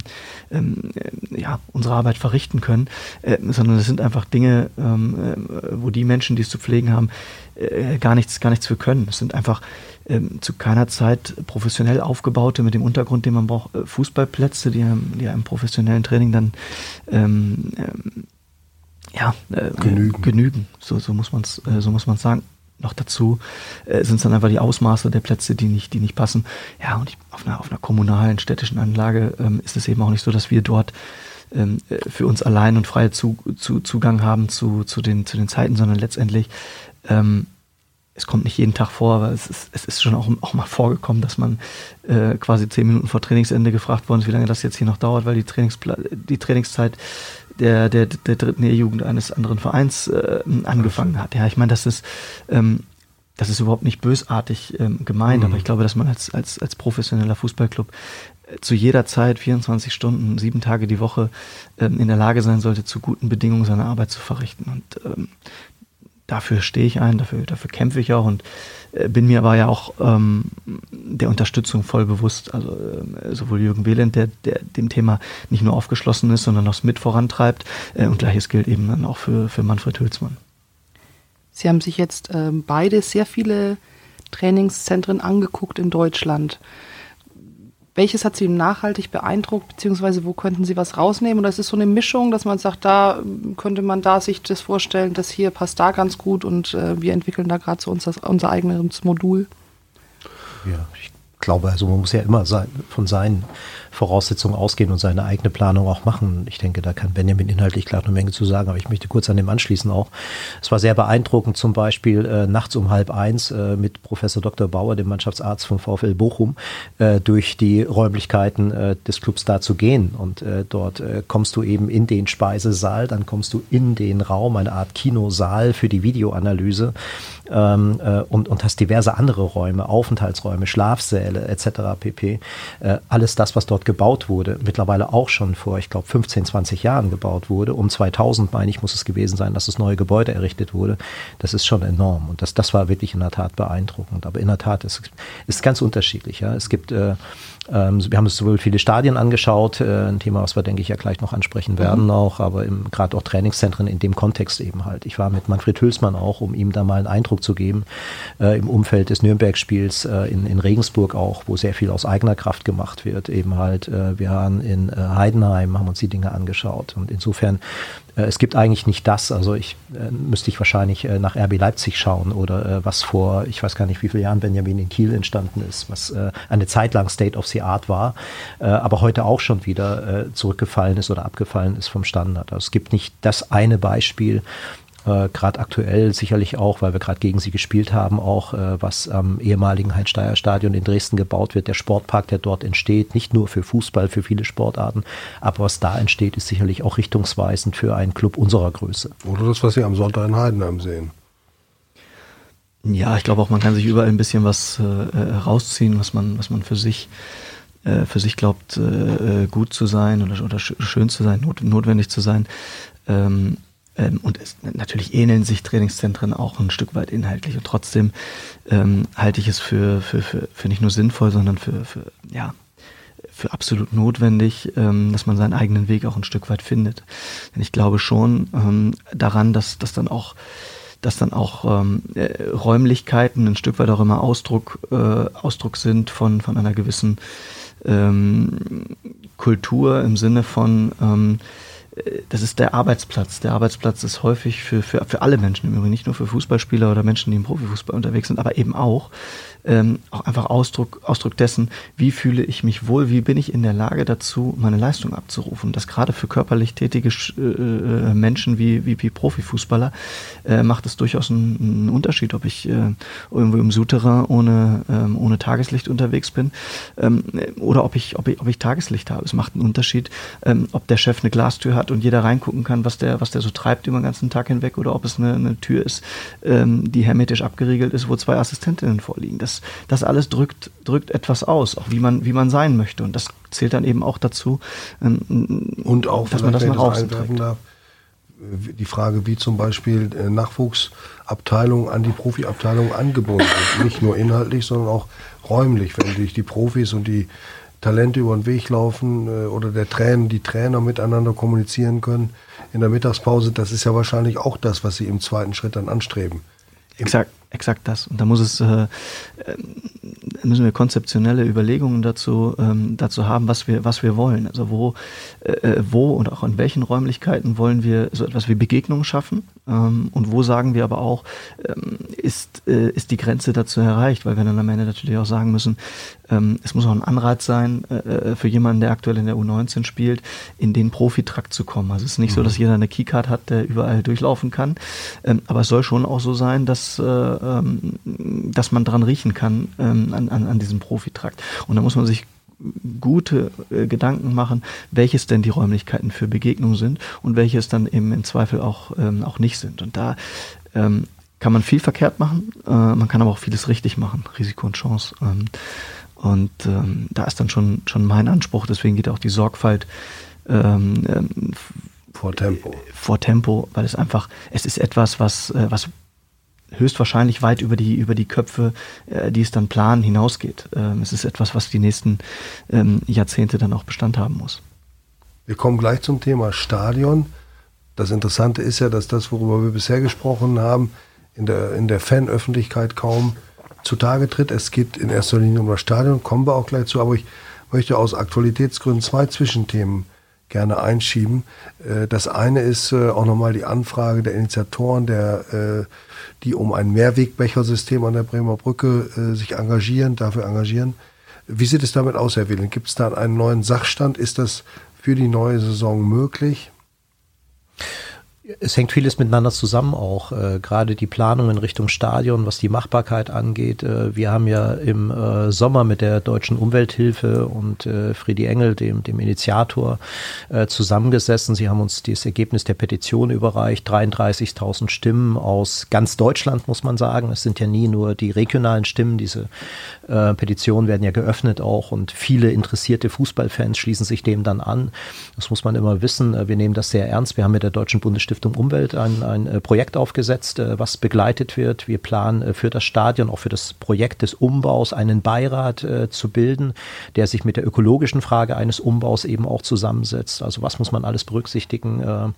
ähm, ja, unsere Arbeit verrichten können, äh, sondern es sind einfach Dinge, ähm, äh, wo die Menschen, die es zu pflegen haben, äh, gar nichts, gar nichts für können. Es sind einfach ähm, zu keiner Zeit professionell aufgebaute, mit dem Untergrund, den man braucht, äh, Fußballplätze, die, die einem professionellen Training dann ähm, ähm, ja, äh, genügen. genügen. So, so muss man es äh, so muss man sagen. Noch dazu äh, sind es dann einfach die Ausmaße der Plätze, die nicht, die nicht passen. Ja, und ich, auf, einer, auf einer kommunalen, städtischen Anlage ähm, ist es eben auch nicht so, dass wir dort ähm, äh, für uns allein und freie zu, zu, Zugang haben zu, zu, den, zu den Zeiten, sondern letztendlich ähm, es kommt nicht jeden Tag vor, aber es ist, es ist schon auch, auch mal vorgekommen, dass man äh, quasi zehn Minuten vor Trainingsende gefragt worden ist, wie lange das jetzt hier noch dauert, weil die, Trainingspla die Trainingszeit der, der, der dritten E-Jugend eines anderen Vereins äh, angefangen hat. Ja, ich meine, das ist, ähm, das ist überhaupt nicht bösartig ähm, gemeint, mhm. aber ich glaube, dass man als, als, als professioneller Fußballclub äh, zu jeder Zeit, 24 Stunden, sieben Tage die Woche, ähm, in der Lage sein sollte, zu guten Bedingungen seine Arbeit zu verrichten. Und ähm, dafür stehe ich ein, dafür, dafür kämpfe ich auch und äh, bin mir aber ja auch ähm, der Unterstützung voll bewusst. Also äh, sowohl Jürgen Wehland, der, der dem Thema nicht nur aufgeschlossen ist, sondern auch mit vorantreibt. Äh, und gleiches gilt eben dann auch für, für Manfred Hülsmann. Sie haben sich jetzt ähm, beide sehr viele Trainingszentren angeguckt in Deutschland. Welches hat Sie nachhaltig beeindruckt, beziehungsweise wo könnten Sie was rausnehmen? Oder ist es so eine Mischung, dass man sagt, da könnte man da sich das vorstellen, das hier passt da ganz gut und äh, wir entwickeln da gerade so unser, unser eigenes Modul? Ja, ich glaube, also man muss ja immer sein, von seinen Voraussetzungen ausgehen und seine eigene Planung auch machen. Ich denke, da kann Benjamin inhaltlich klar eine Menge zu sagen, aber ich möchte kurz an dem anschließen auch. Es war sehr beeindruckend, zum Beispiel äh, nachts um halb eins äh, mit Professor Dr. Bauer, dem Mannschaftsarzt vom VfL Bochum, äh, durch die Räumlichkeiten äh, des Clubs da zu gehen. Und äh, dort äh, kommst du eben in den Speisesaal, dann kommst du in den Raum, eine Art Kinosaal für die Videoanalyse ähm, äh, und, und hast diverse andere Räume, Aufenthaltsräume, Schlafsäle etc. pp. Alles das, was dort gebaut wurde, mittlerweile auch schon vor, ich glaube, 15, 20 Jahren gebaut wurde. Um 2000, meine ich, muss es gewesen sein, dass das neue Gebäude errichtet wurde. Das ist schon enorm und das, das war wirklich in der Tat beeindruckend. Aber in der Tat, es ist ganz unterschiedlich. Ja. Es gibt äh, wir haben uns sowohl viele Stadien angeschaut, äh, ein Thema, was wir, denke ich, ja gleich noch ansprechen werden mhm. auch, aber gerade auch Trainingszentren in dem Kontext eben halt. Ich war mit Manfred Hülsmann auch, um ihm da mal einen Eindruck zu geben, äh, im Umfeld des Nürnberg-Spiels äh, in, in Regensburg auch, wo sehr viel aus eigener Kraft gemacht wird. Eben halt, äh, wir waren in äh, Heidenheim, haben uns die Dinge angeschaut und insofern es gibt eigentlich nicht das. Also ich äh, müsste ich wahrscheinlich äh, nach RB Leipzig schauen oder äh, was vor, ich weiß gar nicht, wie viele Jahren Benjamin in Kiel entstanden ist, was äh, eine Zeit lang State of the Art war, äh, aber heute auch schon wieder zurückgefallen ist oder abgefallen ist vom Standard. Also es gibt nicht das eine Beispiel, äh, gerade aktuell sicherlich auch, weil wir gerade gegen sie gespielt haben, auch äh, was am ehemaligen Heinz-Steier-Stadion in Dresden gebaut wird, der Sportpark, der dort entsteht, nicht nur für Fußball, für viele Sportarten, aber was da entsteht, ist sicherlich auch richtungsweisend für einen Club unserer Größe. Oder das, was Sie am Sonntag in Heidenheim sehen. Ja, ich glaube auch, man kann sich überall ein bisschen was äh, herausziehen, was man, was man für sich äh, für sich glaubt, äh, gut zu sein oder, oder schön zu sein, not, notwendig zu sein. Ähm, und es, natürlich ähneln sich Trainingszentren auch ein Stück weit inhaltlich. Und trotzdem ähm, halte ich es für, für, für, für nicht nur sinnvoll, sondern für, für, ja, für absolut notwendig, ähm, dass man seinen eigenen Weg auch ein Stück weit findet. Denn ich glaube schon ähm, daran, dass, dass dann auch dass dann auch ähm, äh, Räumlichkeiten ein Stück weit auch immer Ausdruck, äh, Ausdruck sind von, von einer gewissen ähm, Kultur im Sinne von ähm, das ist der Arbeitsplatz. Der Arbeitsplatz ist häufig für, für, für alle Menschen im Übrigen, nicht nur für Fußballspieler oder Menschen, die im Profifußball unterwegs sind, aber eben auch ähm, auch einfach Ausdruck, Ausdruck dessen, wie fühle ich mich wohl, wie bin ich in der Lage dazu, meine Leistung abzurufen. Das gerade für körperlich tätige äh, äh, Menschen wie, wie, wie Profifußballer äh, macht es durchaus einen, einen Unterschied, ob ich äh, irgendwo im Souterrain ohne, ähm, ohne Tageslicht unterwegs bin ähm, oder ob ich, ob, ich, ob ich Tageslicht habe. Es macht einen Unterschied, ähm, ob der Chef eine Glastür hat und jeder reingucken kann, was der, was der so treibt über den ganzen Tag hinweg oder ob es eine, eine Tür ist, ähm, die hermetisch abgeriegelt ist, wo zwei Assistentinnen vorliegen. Das das, das alles drückt, drückt etwas aus, auch wie man, wie man sein möchte. Und das zählt dann eben auch dazu, ähm, und auch, dass man das nach außen trägt. Darf, die Frage, wie zum Beispiel äh, Nachwuchsabteilungen an die Profiabteilung angebunden sind. Nicht nur inhaltlich, sondern auch räumlich. Wenn sich die Profis und die Talente über den Weg laufen äh, oder der Trainer, die Trainer miteinander kommunizieren können in der Mittagspause, das ist ja wahrscheinlich auch das, was sie im zweiten Schritt dann anstreben. Exakt exakt das. Und da muss es, äh, müssen wir konzeptionelle Überlegungen dazu, ähm, dazu haben, was wir, was wir wollen. Also wo, äh, äh, wo und auch in welchen Räumlichkeiten wollen wir so etwas wie Begegnungen schaffen ähm, und wo sagen wir aber auch, ähm, ist, äh, ist die Grenze dazu erreicht, weil wir dann am Ende natürlich auch sagen müssen, ähm, es muss auch ein Anreiz sein äh, äh für jemanden, der aktuell in der U19 spielt, in den Profitrakt zu kommen. Also es ist nicht mhm. so, dass jeder eine Keycard hat, der überall durchlaufen kann, ähm, aber es soll schon auch so sein, dass äh, ähm, dass man dran riechen kann ähm, an, an, an diesem Profitrakt. Und da muss man sich gute äh, Gedanken machen, welches denn die Räumlichkeiten für Begegnung sind und welches dann eben im Zweifel auch, ähm, auch nicht sind. Und da ähm, kann man viel verkehrt machen, äh, man kann aber auch vieles richtig machen, Risiko und Chance. Ähm, und ähm, da ist dann schon, schon mein Anspruch, deswegen geht auch die Sorgfalt ähm, ähm, vor Tempo. Vor Tempo, weil es einfach, es ist etwas, was, äh, was höchstwahrscheinlich weit über die, über die Köpfe, äh, die es dann planen, hinausgeht. Ähm, es ist etwas, was die nächsten ähm, Jahrzehnte dann auch Bestand haben muss. Wir kommen gleich zum Thema Stadion. Das Interessante ist ja, dass das, worüber wir bisher gesprochen haben, in der, in der Fanöffentlichkeit kaum zutage tritt. Es geht in erster Linie um das Stadion, kommen wir auch gleich zu, aber ich möchte aus Aktualitätsgründen zwei Zwischenthemen gerne einschieben. Äh, das eine ist äh, auch nochmal die Anfrage der Initiatoren, der, äh, die um ein Mehrwegbechersystem an der Bremer Brücke sich engagieren, dafür engagieren, Wie sieht es damit aus, Herr Willen? Gibt es da einen neuen Sachstand? Ist das für die neue Saison möglich? Es hängt vieles miteinander zusammen auch, äh, gerade die Planung in Richtung Stadion, was die Machbarkeit angeht. Äh, wir haben ja im äh, Sommer mit der Deutschen Umwelthilfe und äh, Friedi Engel, dem, dem Initiator, äh, zusammengesessen. Sie haben uns das Ergebnis der Petition überreicht, 33.000 Stimmen aus ganz Deutschland, muss man sagen. Es sind ja nie nur die regionalen Stimmen, diese äh, Petitionen werden ja geöffnet auch und viele interessierte Fußballfans schließen sich dem dann an. Das muss man immer wissen. Wir nehmen das sehr ernst. Wir haben mit der Deutschen Bundesstimme Stiftung Umwelt ein, ein äh, Projekt aufgesetzt, äh, was begleitet wird. Wir planen äh, für das Stadion, auch für das Projekt des Umbaus, einen Beirat zu bilden, der sich mit der ökologischen Frage eines Umbaus eben auch zusammensetzt. Also was muss man alles berücksichtigen?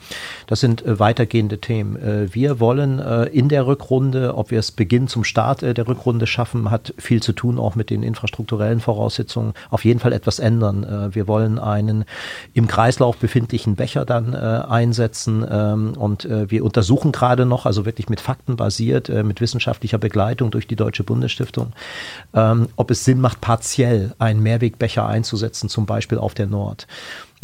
das sind weitergehende Themen. wir wollen in der Rückrunde, ob wir es Beginn zum Start der Rückrunde schaffen, hat viel zu tun auch mit den infrastrukturellen Voraussetzungen, auf jeden Fall etwas ändern. wir wollen einen im Kreislauf befindlichen Becher dann einsetzen. Ähm, und äh, wir untersuchen gerade noch, also wirklich mit Fakten basiert, äh, mit wissenschaftlicher Begleitung durch die Deutsche Bundesstiftung, ähm, ob es Sinn macht, partiell einen Mehrwegbecher einzusetzen, zum Beispiel auf der Nord.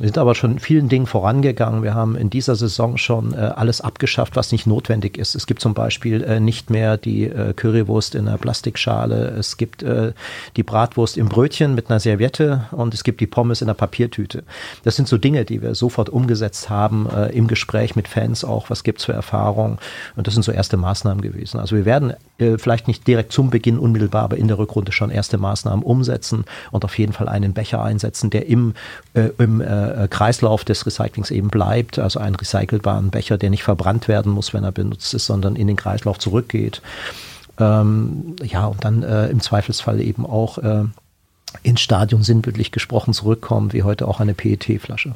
Wir sind aber schon vielen Dingen vorangegangen. Wir haben in dieser Saison schon äh, alles abgeschafft, was nicht notwendig ist. Es gibt zum Beispiel äh, nicht mehr die äh, Currywurst in einer Plastikschale. Es gibt äh, die Bratwurst im Brötchen mit einer Serviette und es gibt die Pommes in einer Papiertüte. Das sind so Dinge, die wir sofort umgesetzt haben äh, im Gespräch mit Fans auch. Was gibt's für Erfahrungen? Und das sind so erste Maßnahmen gewesen. Also wir werden äh, vielleicht nicht direkt zum Beginn unmittelbar, aber in der Rückrunde schon erste Maßnahmen umsetzen und auf jeden Fall einen Becher einsetzen, der im, im äh, Kreislauf des Recyclings eben bleibt, also einen recycelbaren Becher, der nicht verbrannt werden muss, wenn er benutzt ist, sondern in den Kreislauf zurückgeht. Ähm, ja, und dann äh, im Zweifelsfall eben auch äh, ins Stadion sinnbildlich gesprochen zurückkommen, wie heute auch eine PET-Flasche.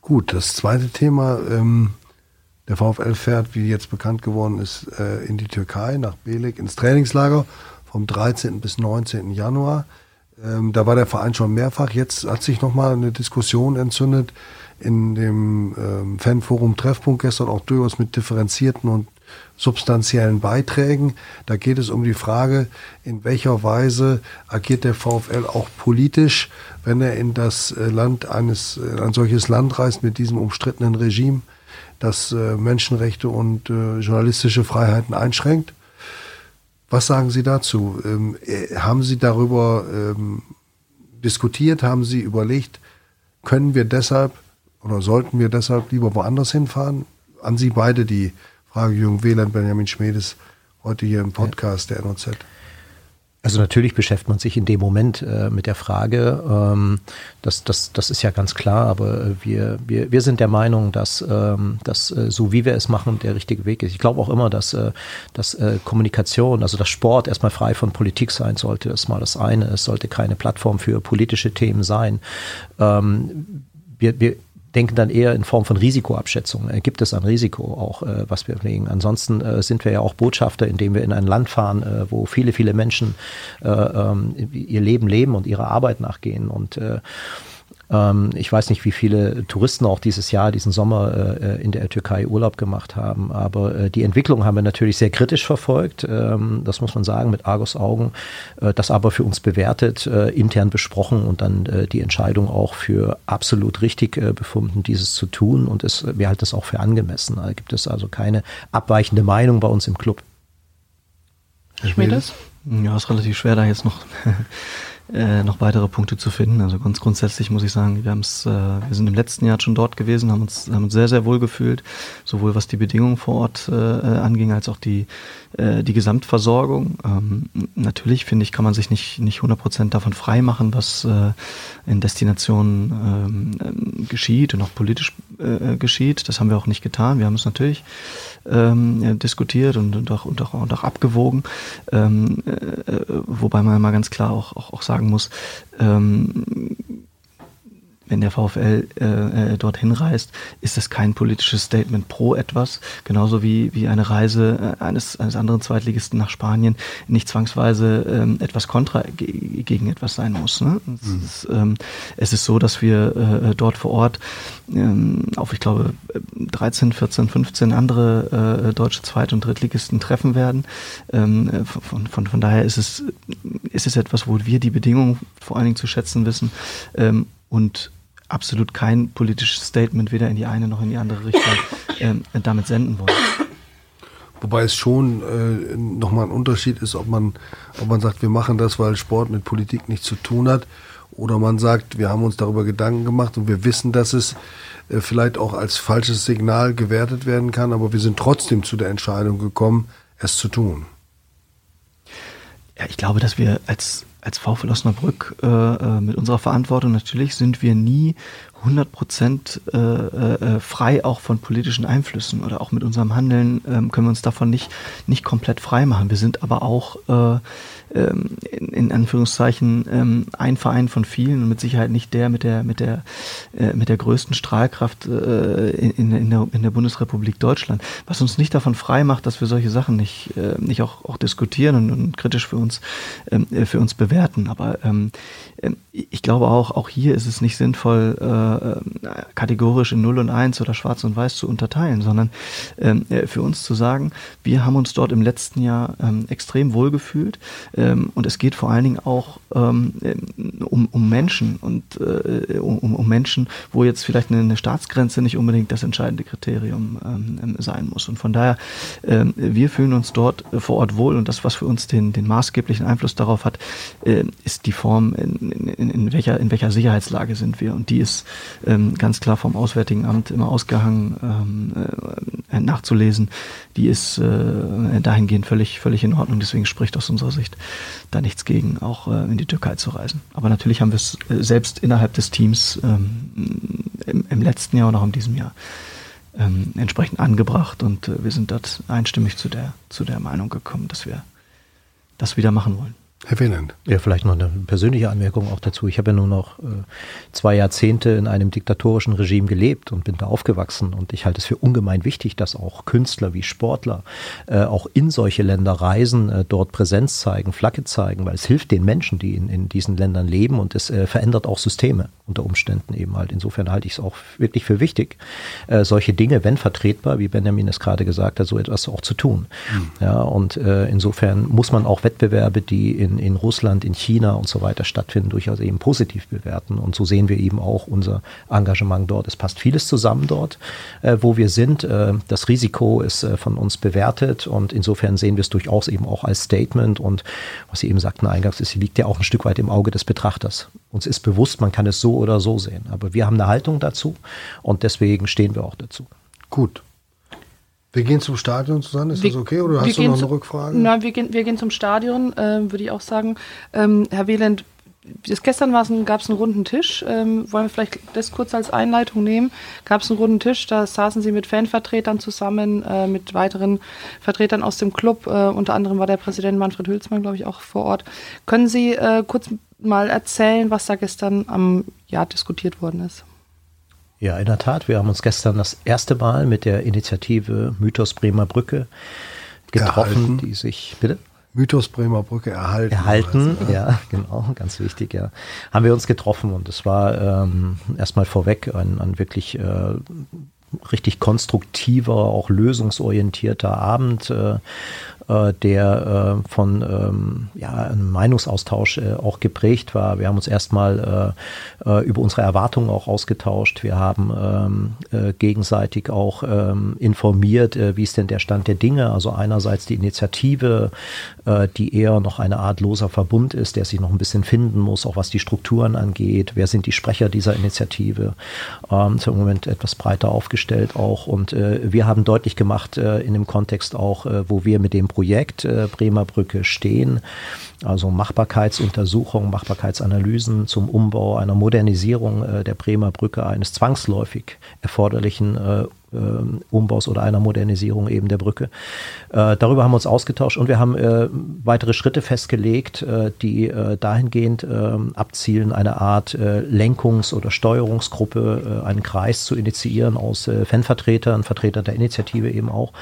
Gut, das zweite Thema, ähm, der VfL fährt, wie jetzt bekannt geworden ist, äh, in die Türkei, nach Belik, ins Trainingslager vom 13. bis 19. Januar. Ähm, da war der Verein schon mehrfach. Jetzt hat sich nochmal eine Diskussion entzündet in dem ähm, Fanforum Treffpunkt gestern auch durchaus mit differenzierten und substanziellen Beiträgen. Da geht es um die Frage, in welcher Weise agiert der VfL auch politisch, wenn er in das äh, Land eines, in ein solches Land reist mit diesem umstrittenen Regime, das äh, Menschenrechte und äh, journalistische Freiheiten einschränkt. Was sagen Sie dazu? Ähm, äh, haben Sie darüber ähm, diskutiert? Haben Sie überlegt, können wir deshalb oder sollten wir deshalb lieber woanders hinfahren? An Sie beide die Frage, Jürgen Wieland, Benjamin Schmedes, heute hier im Podcast der NOZ. Also natürlich beschäftigt man sich in dem Moment äh, mit der Frage, ähm, das, das, das ist ja ganz klar, aber wir, wir, wir sind der Meinung, dass, ähm, dass äh, so wie wir es machen, der richtige Weg ist. Ich glaube auch immer, dass, äh, dass äh, Kommunikation, also dass Sport erstmal frei von Politik sein sollte, das ist mal das eine. Es sollte keine Plattform für politische Themen sein. Ähm, wir, wir, denken dann eher in Form von Risikoabschätzung. Äh, gibt es ein Risiko auch, äh, was wir pflegen? Ansonsten äh, sind wir ja auch Botschafter, indem wir in ein Land fahren, äh, wo viele, viele Menschen äh, ähm, ihr Leben leben und ihrer Arbeit nachgehen. Und äh, ich weiß nicht, wie viele Touristen auch dieses Jahr, diesen Sommer äh, in der Türkei Urlaub gemacht haben, aber äh, die Entwicklung haben wir natürlich sehr kritisch verfolgt. Ähm, das muss man sagen, mit Argus Augen. Äh, das aber für uns bewertet, intern besprochen und dann die Entscheidung auch für absolut richtig befunden, dieses zu tun. Und es, wir halten es auch für angemessen. Da gibt es also keine abweichende Meinung bei uns im Club. Schmiedes? Ja, ist relativ schwer, da jetzt noch äh, noch weitere Punkte zu finden. Also ganz grundsätzlich muss ich sagen, wir, haben's, äh, wir sind im letzten Jahr schon dort gewesen, haben uns, haben uns sehr, sehr wohl gefühlt, sowohl was die Bedingungen vor Ort äh, anging, als auch die, äh, die Gesamtversorgung. Ähm, natürlich, finde ich, kann man sich nicht, nicht 100% davon frei machen, was äh, in Destinationen ähm, geschieht und auch politisch äh, geschieht. Das haben wir auch nicht getan. Wir haben es natürlich ähm, diskutiert und, und, auch, und, auch, und auch abgewogen. Ähm, äh, wobei man mal ganz klar auch, auch, auch sagen muss, ähm, wenn der VfL äh, äh, dorthin reist, ist es kein politisches Statement pro etwas, genauso wie, wie eine Reise äh, eines, eines anderen Zweitligisten nach Spanien nicht zwangsweise ähm, etwas kontra gegen etwas sein muss. Ne? Mhm. Es, ist, ähm, es, ist, so, dass wir äh, dort vor Ort ähm, auf, ich glaube, 13, 14, 15 andere äh, deutsche Zweit- und Drittligisten treffen werden. Ähm, äh, von, von, von daher ist es, ist es etwas, wo wir die Bedingungen vor allen Dingen zu schätzen wissen ähm, und absolut kein politisches Statement weder in die eine noch in die andere Richtung ähm, damit senden wollen. Wobei es schon äh, nochmal ein Unterschied ist, ob man, ob man sagt, wir machen das, weil Sport mit Politik nichts zu tun hat, oder man sagt, wir haben uns darüber Gedanken gemacht und wir wissen, dass es äh, vielleicht auch als falsches Signal gewertet werden kann, aber wir sind trotzdem zu der Entscheidung gekommen, es zu tun. Ja, ich glaube, dass wir als als VfL Osnabrück äh, äh, mit unserer Verantwortung. Natürlich sind wir nie 100 Prozent äh, äh, frei auch von politischen Einflüssen oder auch mit unserem Handeln ähm, können wir uns davon nicht, nicht komplett frei machen. Wir sind aber auch äh, ähm, in, in Anführungszeichen ähm, ein Verein von vielen und mit Sicherheit nicht der mit der mit der äh, mit der größten Strahlkraft äh, in, in, der, in der Bundesrepublik Deutschland, was uns nicht davon frei macht, dass wir solche Sachen nicht äh, nicht auch auch diskutieren und, und kritisch für uns ähm, äh, für uns bewerten. Aber ähm, ich glaube auch auch hier ist es nicht sinnvoll äh, äh, kategorisch in 0 und 1 oder Schwarz und Weiß zu unterteilen, sondern ähm, äh, für uns zu sagen, wir haben uns dort im letzten Jahr ähm, extrem wohlgefühlt. Ähm, und es geht vor allen Dingen auch ähm, um, um Menschen und äh, um, um Menschen, wo jetzt vielleicht eine, eine Staatsgrenze nicht unbedingt das entscheidende Kriterium ähm, sein muss. Und von daher, ähm, wir fühlen uns dort vor Ort wohl und das, was für uns den, den maßgeblichen Einfluss darauf hat, äh, ist die Form, in, in, in, welcher, in welcher Sicherheitslage sind wir. Und die ist ähm, ganz klar vom Auswärtigen Amt immer ausgehangen ähm, äh, nachzulesen. Die ist äh, dahingehend völlig, völlig in Ordnung. Deswegen spricht aus unserer Sicht da nichts gegen, auch äh, in die Türkei zu reisen. Aber natürlich haben wir es äh, selbst innerhalb des Teams ähm, im, im, letzten Jahr und auch in diesem Jahr ähm, entsprechend angebracht und äh, wir sind dort einstimmig zu der, zu der Meinung gekommen, dass wir das wieder machen wollen. Herr Wieland. Ja, vielleicht noch eine persönliche Anmerkung auch dazu. Ich habe ja nur noch äh, zwei Jahrzehnte in einem diktatorischen Regime gelebt und bin da aufgewachsen. Und ich halte es für ungemein wichtig, dass auch Künstler wie Sportler äh, auch in solche Länder reisen, äh, dort Präsenz zeigen, Flagge zeigen, weil es hilft den Menschen, die in, in diesen Ländern leben und es verändert auch Systeme unter Umständen eben halt. Insofern halte ich es auch wirklich für wichtig, solche Dinge, wenn vertretbar, wie Benjamin es gerade gesagt hat, so etwas auch zu tun. Mhm. Ja, und insofern muss man auch Wettbewerbe, die in in, Russland, in China und so weiter stattfinden, durchaus eben positiv bewerten. Und so sehen wir eben auch unser Engagement dort. Es passt vieles zusammen dort, äh, wo wir sind. Äh, das Risiko ist äh, von uns bewertet und insofern sehen wir es durchaus eben auch als Statement. Und was Sie eben sagten eingangs, es liegt ja auch ein Stück weit im Auge des Betrachters. Uns ist bewusst, man kann es so oder so sehen. Aber wir haben eine Haltung dazu und deswegen stehen wir auch dazu. Gut. Wir gehen zum Stadion, Susanne, ist wir, das okay? Oder hast du noch eine Rückfrage? Nein, wir gehen, wir gehen zum Stadion, äh, würde ich auch sagen. Ähm, Herr Wieland, gestern gab es einen runden Tisch. Ähm, wollen wir vielleicht das kurz als Einleitung nehmen? Gab es einen runden Tisch, da saßen Sie mit Fanvertretern zusammen, äh, mit weiteren Vertretern aus dem Club. Äh, unter anderem war der Präsident Manfred Hülsmann, glaube ich, auch vor Ort. Können Sie äh, kurz mal erzählen, was da gestern am Jahr diskutiert worden ist? Ja, in der Tat. Wir haben uns gestern das erste Mal mit der Initiative Mythos Bremer Brücke getroffen, erhalten. die sich, bitte? Mythos Bremer Brücke erhalten. Erhalten, also, ja. ja, genau, ganz wichtig, ja. Haben wir uns getroffen und es war ähm, erstmal vorweg ein, ein wirklich äh, richtig konstruktiver, auch lösungsorientierter Abend. Äh, äh, der äh, von ähm, ja, einem Meinungsaustausch äh, auch geprägt war. Wir haben uns erstmal äh, äh, über unsere Erwartungen auch ausgetauscht. Wir haben ähm, äh, gegenseitig auch ähm, informiert, wie ist denn der Stand der Dinge. Also einerseits die Initiative, die eher noch eine Art loser Verbund ist, der sich noch ein bisschen finden muss, auch was die Strukturen angeht. Wer sind die Sprecher dieser Initiative? Ähm, zum Moment etwas breiter aufgestellt auch. Und äh, wir haben deutlich gemacht äh, in dem Kontext auch, äh, wo wir mit dem Projekt äh, Bremer Brücke stehen. Also Machbarkeitsuntersuchungen, Machbarkeitsanalysen zum Umbau einer Modernisierung äh, der Bremer Brücke eines zwangsläufig erforderlichen äh, Umbaus oder einer Modernisierung eben der Brücke. Äh, darüber haben wir uns ausgetauscht und wir haben äh, weitere Schritte festgelegt, äh, die dahingehend äh, abzielen, eine Art Lenkungs- oder Steuerungsgruppe, einen Kreis zu initiieren aus Fanvertretern, Vertretern der Initiative eben auch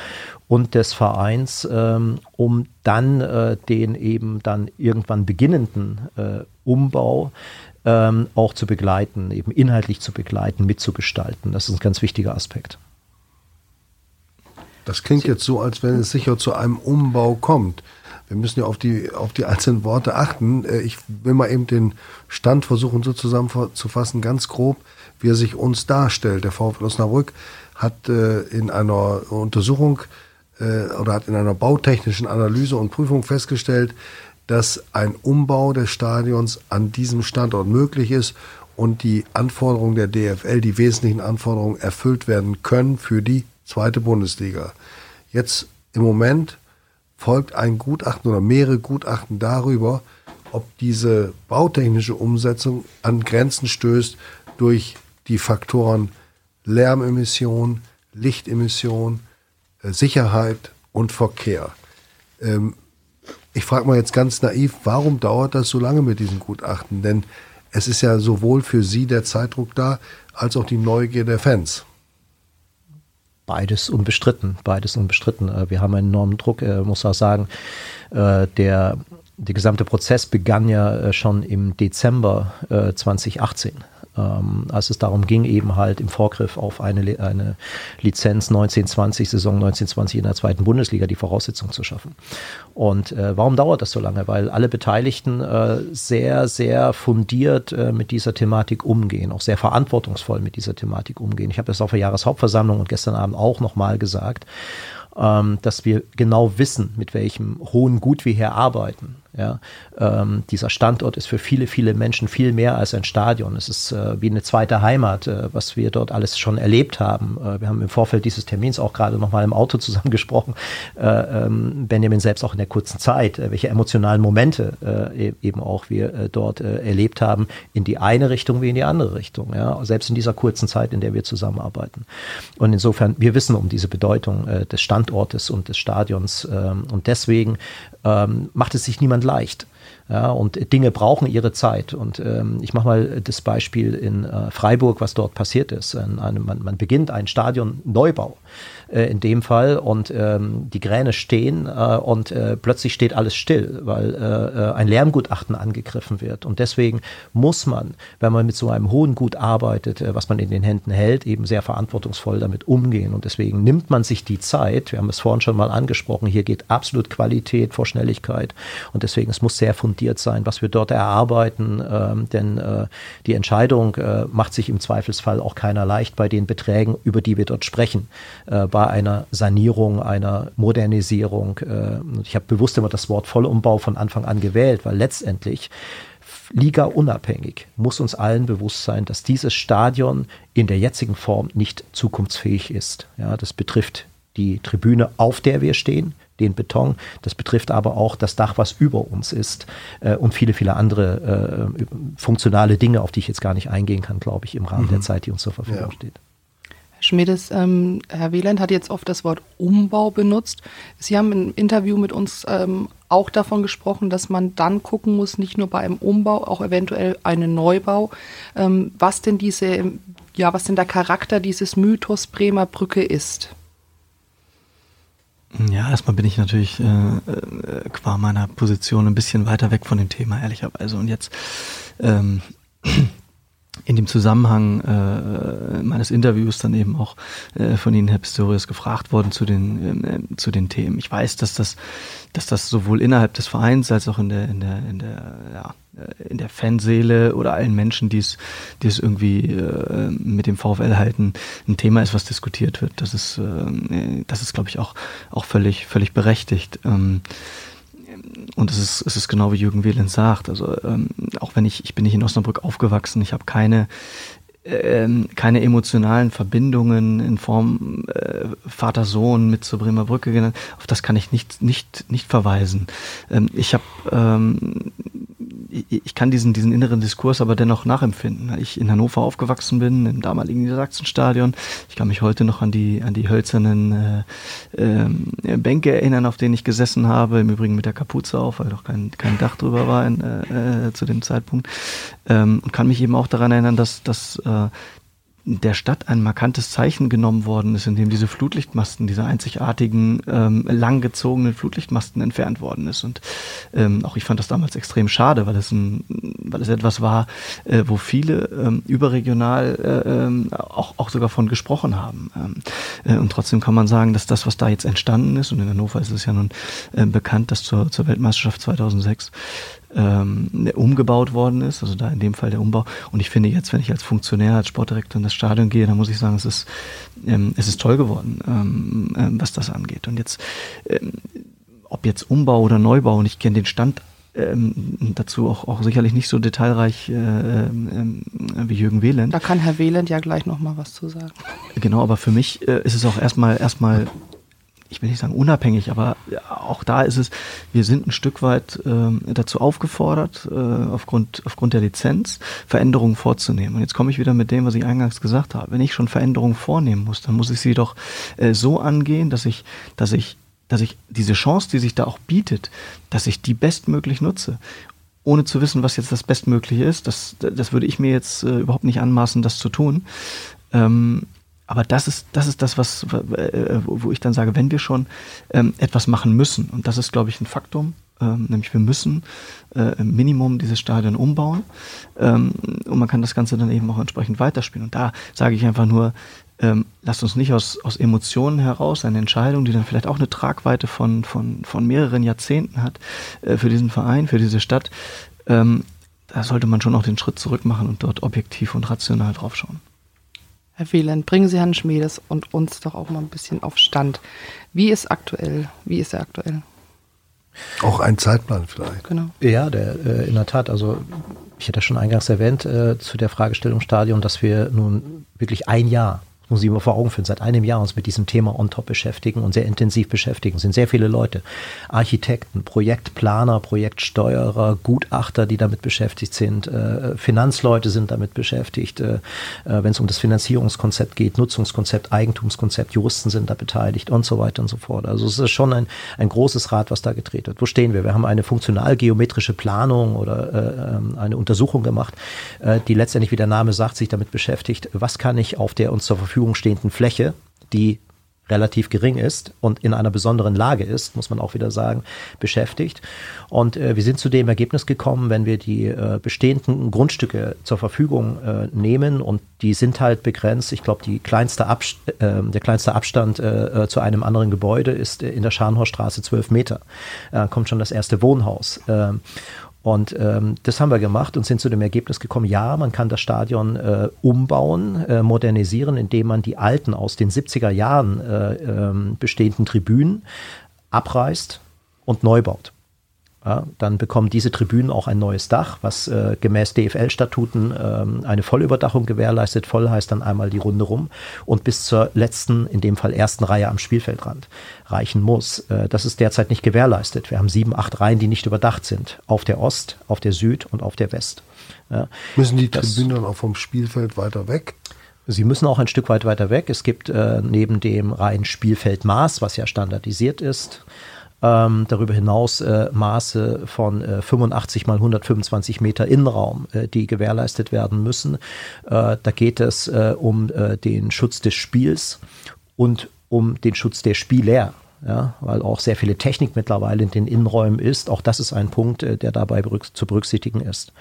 und des Vereins, ähm, um dann den eben dann irgendwann beginnenden Umbau ähm, auch zu begleiten, eben inhaltlich zu begleiten, mitzugestalten. Das ist ein ganz wichtiger Aspekt. Das klingt jetzt so, als wenn es sicher zu einem Umbau kommt. Wir müssen ja auf die, auf die einzelnen Worte achten. Äh, ich will mal eben den Stand versuchen so zusammenzufassen, ganz grob, wie er sich uns darstellt. Der VfL Osnabrück hat äh, in einer Untersuchung äh, oder hat in einer bautechnischen Analyse und Prüfung festgestellt, dass ein Umbau des Stadions an diesem Standort möglich ist und die Anforderungen der DFL, die wesentlichen Anforderungen erfüllt werden können für die zweite Bundesliga. Jetzt im Moment folgt ein Gutachten oder mehrere Gutachten darüber, ob diese bautechnische Umsetzung an Grenzen stößt durch die Faktoren Lärmemission, Lichtemission, äh, Sicherheit und Verkehr. Ähm, ich frage mal jetzt ganz naiv, warum dauert das so lange mit diesen Gutachten? Denn es ist ja sowohl für Sie der Zeitdruck da, als auch die Neugier der Fans. Beides unbestritten, beides unbestritten. Äh, wir haben einen enormen Druck, äh, muss auch sagen. Äh, der, der gesamte Prozess begann ja schon im Dezember 2018 ähm, als es darum ging, eben halt im Vorgriff auf eine, eine Lizenz 1920, Saison 1920 in der zweiten Bundesliga die Voraussetzung zu schaffen. Und äh, warum dauert das so lange? Weil alle Beteiligten äh, sehr, sehr fundiert äh, mit dieser Thematik umgehen, auch sehr verantwortungsvoll mit dieser Thematik umgehen. Ich habe das auf der Jahreshauptversammlung und gestern Abend auch nochmal gesagt, ähm, dass wir genau wissen, mit welchem hohen Gut wir hier arbeiten. Ja, ähm, dieser Standort ist für viele, viele Menschen viel mehr als ein Stadion. Es ist äh, wie eine zweite Heimat, äh, was wir dort alles schon erlebt haben. Äh, wir haben im Vorfeld dieses Termins auch gerade noch mal im Auto zusammen gesprochen. Äh, ähm, Benjamin selbst auch in der kurzen Zeit, äh, welche emotionalen Momente äh, e-, eben auch wir dort erlebt haben, in die eine Richtung wie in die andere Richtung. Ja, selbst in dieser kurzen Zeit, in der wir zusammenarbeiten. Und insofern, wir wissen um diese Bedeutung des Standortes und des Stadions. Ähm, und deswegen ähm, macht es sich niemand leicht. Ja, und Dinge brauchen ihre Zeit. Und ähm, ich mache mal das Beispiel in äh, Freiburg, was dort passiert ist. Ein, eine, man, man beginnt einen Stadionneubau äh, in dem Fall und ähm, die Kräne stehen äh, und äh, plötzlich steht alles still, weil äh, äh, ein Lärmgutachten angegriffen wird. Und deswegen muss man, wenn man mit so einem hohen Gut arbeitet, äh, was man in den Händen hält, eben sehr verantwortungsvoll damit umgehen. Und deswegen nimmt man sich die Zeit, wir haben es vorhin schon mal angesprochen, hier geht absolut Qualität vor Schnelligkeit. Und deswegen, es muss sehr fundiert sein, was wir dort erarbeiten, ähm, denn äh, die Entscheidung äh, macht sich im Zweifelsfall auch keiner leicht bei den Beträgen, über die wir dort sprechen. Äh, bei einer Sanierung, einer Modernisierung. Äh, ich habe bewusst immer das Wort Vollumbau von Anfang an gewählt, weil letztendlich Liga unabhängig muss uns allen bewusst sein, dass dieses Stadion in der jetzigen Form nicht zukunftsfähig ist. Ja, das betrifft die Tribüne, auf der wir stehen, den Beton. Das betrifft aber auch das Dach, was über uns ist äh, und viele, viele andere äh, funktionale Dinge, auf die ich jetzt gar nicht eingehen kann, glaube ich, im Rahmen mhm. der Zeit, die uns zur Verfügung ja. steht. Schmedes, ähm, Herr Wieland hat jetzt oft das Wort Umbau benutzt. Sie haben im Interview mit uns ähm, auch davon gesprochen, dass man dann gucken muss, nicht nur bei einem Umbau, auch eventuell einen Neubau, ähm, was denn diese, ja, was denn der Charakter dieses Mythos Bremer Brücke ist. Ja, erstmal bin ich natürlich äh, äh, qua meiner Position ein bisschen weiter weg von dem Thema, ehrlicherweise. Und jetzt ähm, in dem Zusammenhang äh, meines Interviews dann eben auch äh, von Ihnen, Herr Pistorius, gefragt worden zu den, äh, zu den Themen. Ich weiß, dass das, dass das sowohl innerhalb des Vereins als auch in der, in der, in der, ja, äh, in der Fanseele oder allen Menschen, die es, die es irgendwie äh, mit dem VfL halten, ein Thema ist, was diskutiert wird. Das ist, äh, das ist, glaube ich, auch, auch völlig, völlig berechtigt. Ähm, und es ist, es ist genau wie Jürgen Wehlen sagt. Also ähm, auch wenn ich, ich bin nicht in Osnabrück aufgewachsen, ich habe keine ähm, keine emotionalen Verbindungen in Form äh, Vater-Sohn mit zur Bremer Brücke genannt. Auf das kann ich nicht, nicht, nicht verweisen. Ähm, ich habe ähm, ich kann diesen, diesen inneren Diskurs aber dennoch nachempfinden, ich in Hannover aufgewachsen bin, im damaligen Niedersachsenstadion. Ich kann mich heute noch an die, an die hölzernen äh, äh, Bänke erinnern, auf denen ich gesessen habe, im Übrigen mit der Kapuze auf, weil doch kein, kein Dach drüber war in, äh, äh zu dem Zeitpunkt. Ähm, und kann mich eben auch daran erinnern, dass, dass äh, der Stadt ein markantes Zeichen genommen worden ist, indem diese Flutlichtmasten, diese einzigartigen, ähm, langgezogenen Flutlichtmasten entfernt worden ist. Und ähm, auch ich fand das damals extrem schade, weil es, ein, weil es etwas war, äh, wo viele ähm, überregional äh, ähm, auch, auch sogar von gesprochen haben. Ähm, äh, und trotzdem kann man sagen, dass das, was da jetzt entstanden ist, und in Hannover ist es ja nun äh, bekannt, dass zur, zur Weltmeisterschaft 2006 ähm, umgebaut worden ist, also da in dem Fall der Umbau. Und ich finde jetzt, wenn ich als Funktionär, als Sportdirektor in das Stadion gehe, dann muss ich sagen, es ist, ähm, es ist toll geworden, ähm, ähm, was das angeht. Und jetzt, ähm, ob jetzt Umbau oder Neubau, und ich kenne den Stand ähm, dazu auch, auch sicherlich nicht so detailreich äh, ähm, wie Jürgen Wehland. Da kann Herr Wehland ja gleich nochmal was zu sagen. Genau, aber für mich äh, ist es auch erstmal erstmal ich will nicht sagen unabhängig, aber auch da ist es, wir sind ein Stück weit ähm, dazu aufgefordert, äh, aufgrund, aufgrund der Lizenz Veränderungen vorzunehmen. Und jetzt komme ich wieder mit dem, was ich eingangs gesagt habe. Wenn ich schon Veränderungen vornehmen muss, dann muss ich sie doch äh, so angehen, dass ich, dass ich, dass ich diese Chance, die sich da auch bietet, dass ich die bestmöglich nutze ohne zu wissen, was jetzt das Bestmögliche ist. Das, das würde ich mir jetzt äh, überhaupt nicht anmaßen, das zu tun. Ähm, aber das ist, das ist das, was, äh, wo ich dann sage, wenn wir schon ähm, etwas machen müssen, und das ist, glaube ich, ein Faktum, ähm, nämlich wir müssen äh, im Minimum dieses Stadion umbauen ähm, und man kann das Ganze dann eben auch entsprechend weiterspielen. Und da sage ich einfach nur, lasst uns nicht aus, aus Emotionen heraus eine Entscheidung, die dann vielleicht auch eine Tragweite von, von, von mehreren Jahrzehnten hat, äh, für diesen Verein, für diese Stadt, da sollte man schon auch den Schritt zurück machen und dort objektiv und rational drauf schauen. Herr Wieland, bringen Sie Herrn Schmiedes und uns doch auch mal ein bisschen auf Stand. Wie ist aktuell? Wie ist er aktuell? Auch ein Zeitplan vielleicht. Genau. Ja, der, äh, in der Tat. Also ich hatte schon eingangs erwähnt äh, zu der Fragestellung Stadion, dass wir nun wirklich ein Jahr muss ich mir vor Augen führen, seit einem Jahr uns mit diesem Thema on top beschäftigen und sehr intensiv beschäftigen. Es sind sehr viele Leute, Architekten, Projektplaner, Projektsteuerer, Gutachter, die damit beschäftigt sind, äh, Finanzleute sind damit beschäftigt, äh, äh wenn es um das Finanzierungskonzept geht, Nutzungskonzept, Eigentumskonzept, Juristen sind da beteiligt und so weiter und so fort. Also es ist schon ein, ein großes Rad, was da gedreht wird. Wo stehen wir? Wir haben eine funktional-geometrische Planung oder äh, ähm, eine Untersuchung gemacht, die letztendlich, wie der Name sagt, sich damit beschäftigt, was kann ich auf der uns zur Verfügung Verfügung stehenden Fläche, die relativ gering ist und in einer besonderen Lage ist, muss man auch wieder sagen, beschäftigt. Und äh, wir sind zu dem Ergebnis gekommen, wenn wir die äh, bestehenden Grundstücke zur Verfügung äh, nehmen und die sind halt begrenzt. Ich glaube, kleinste äh, der kleinste Abstand äh, äh, zu einem anderen Gebäude ist in der Scharnhorststraße zwölf Meter. Da kommt schon das erste Wohnhaus. Und ähm, das haben wir gemacht und sind zu dem Ergebnis gekommen, ja, man kann das Stadion äh, umbauen, äh, modernisieren, indem man die alten aus den 70er Jahren äh, ähm, bestehenden Tribünen abreißt und neu baut. Ja, dann bekommen diese Tribünen auch ein neues Dach, was äh, gemäß DFL-Statuten ähm, eine Vollüberdachung gewährleistet. Voll heißt dann einmal die Runde rum und bis zur letzten, in dem Fall ersten Reihe am Spielfeldrand reichen muss. Äh, das ist derzeit nicht gewährleistet. Wir haben sieben, acht Reihen, die nicht überdacht sind. Auf der Ost, auf der Süd und auf der West. Ja, Müssen die Tribünen dann auch vom Spielfeld weiter weg? Sie müssen auch ein Stück weit weiter weg. Es gibt äh, neben dem reinen Spielfeldmaß, was ja standardisiert ist, ähm, darüber hinaus äh, Maße von äh, 85 mal 125 Meter Innenraum, äh, die gewährleistet werden müssen. Äh, da geht es äh, um äh, den Schutz des Spiels und um den Schutz der Spieler. Ja, weil auch sehr viele Technik mittlerweile in den Innenräumen ist. Auch das ist ein Punkt, der dabei zu berücksichtigen ist.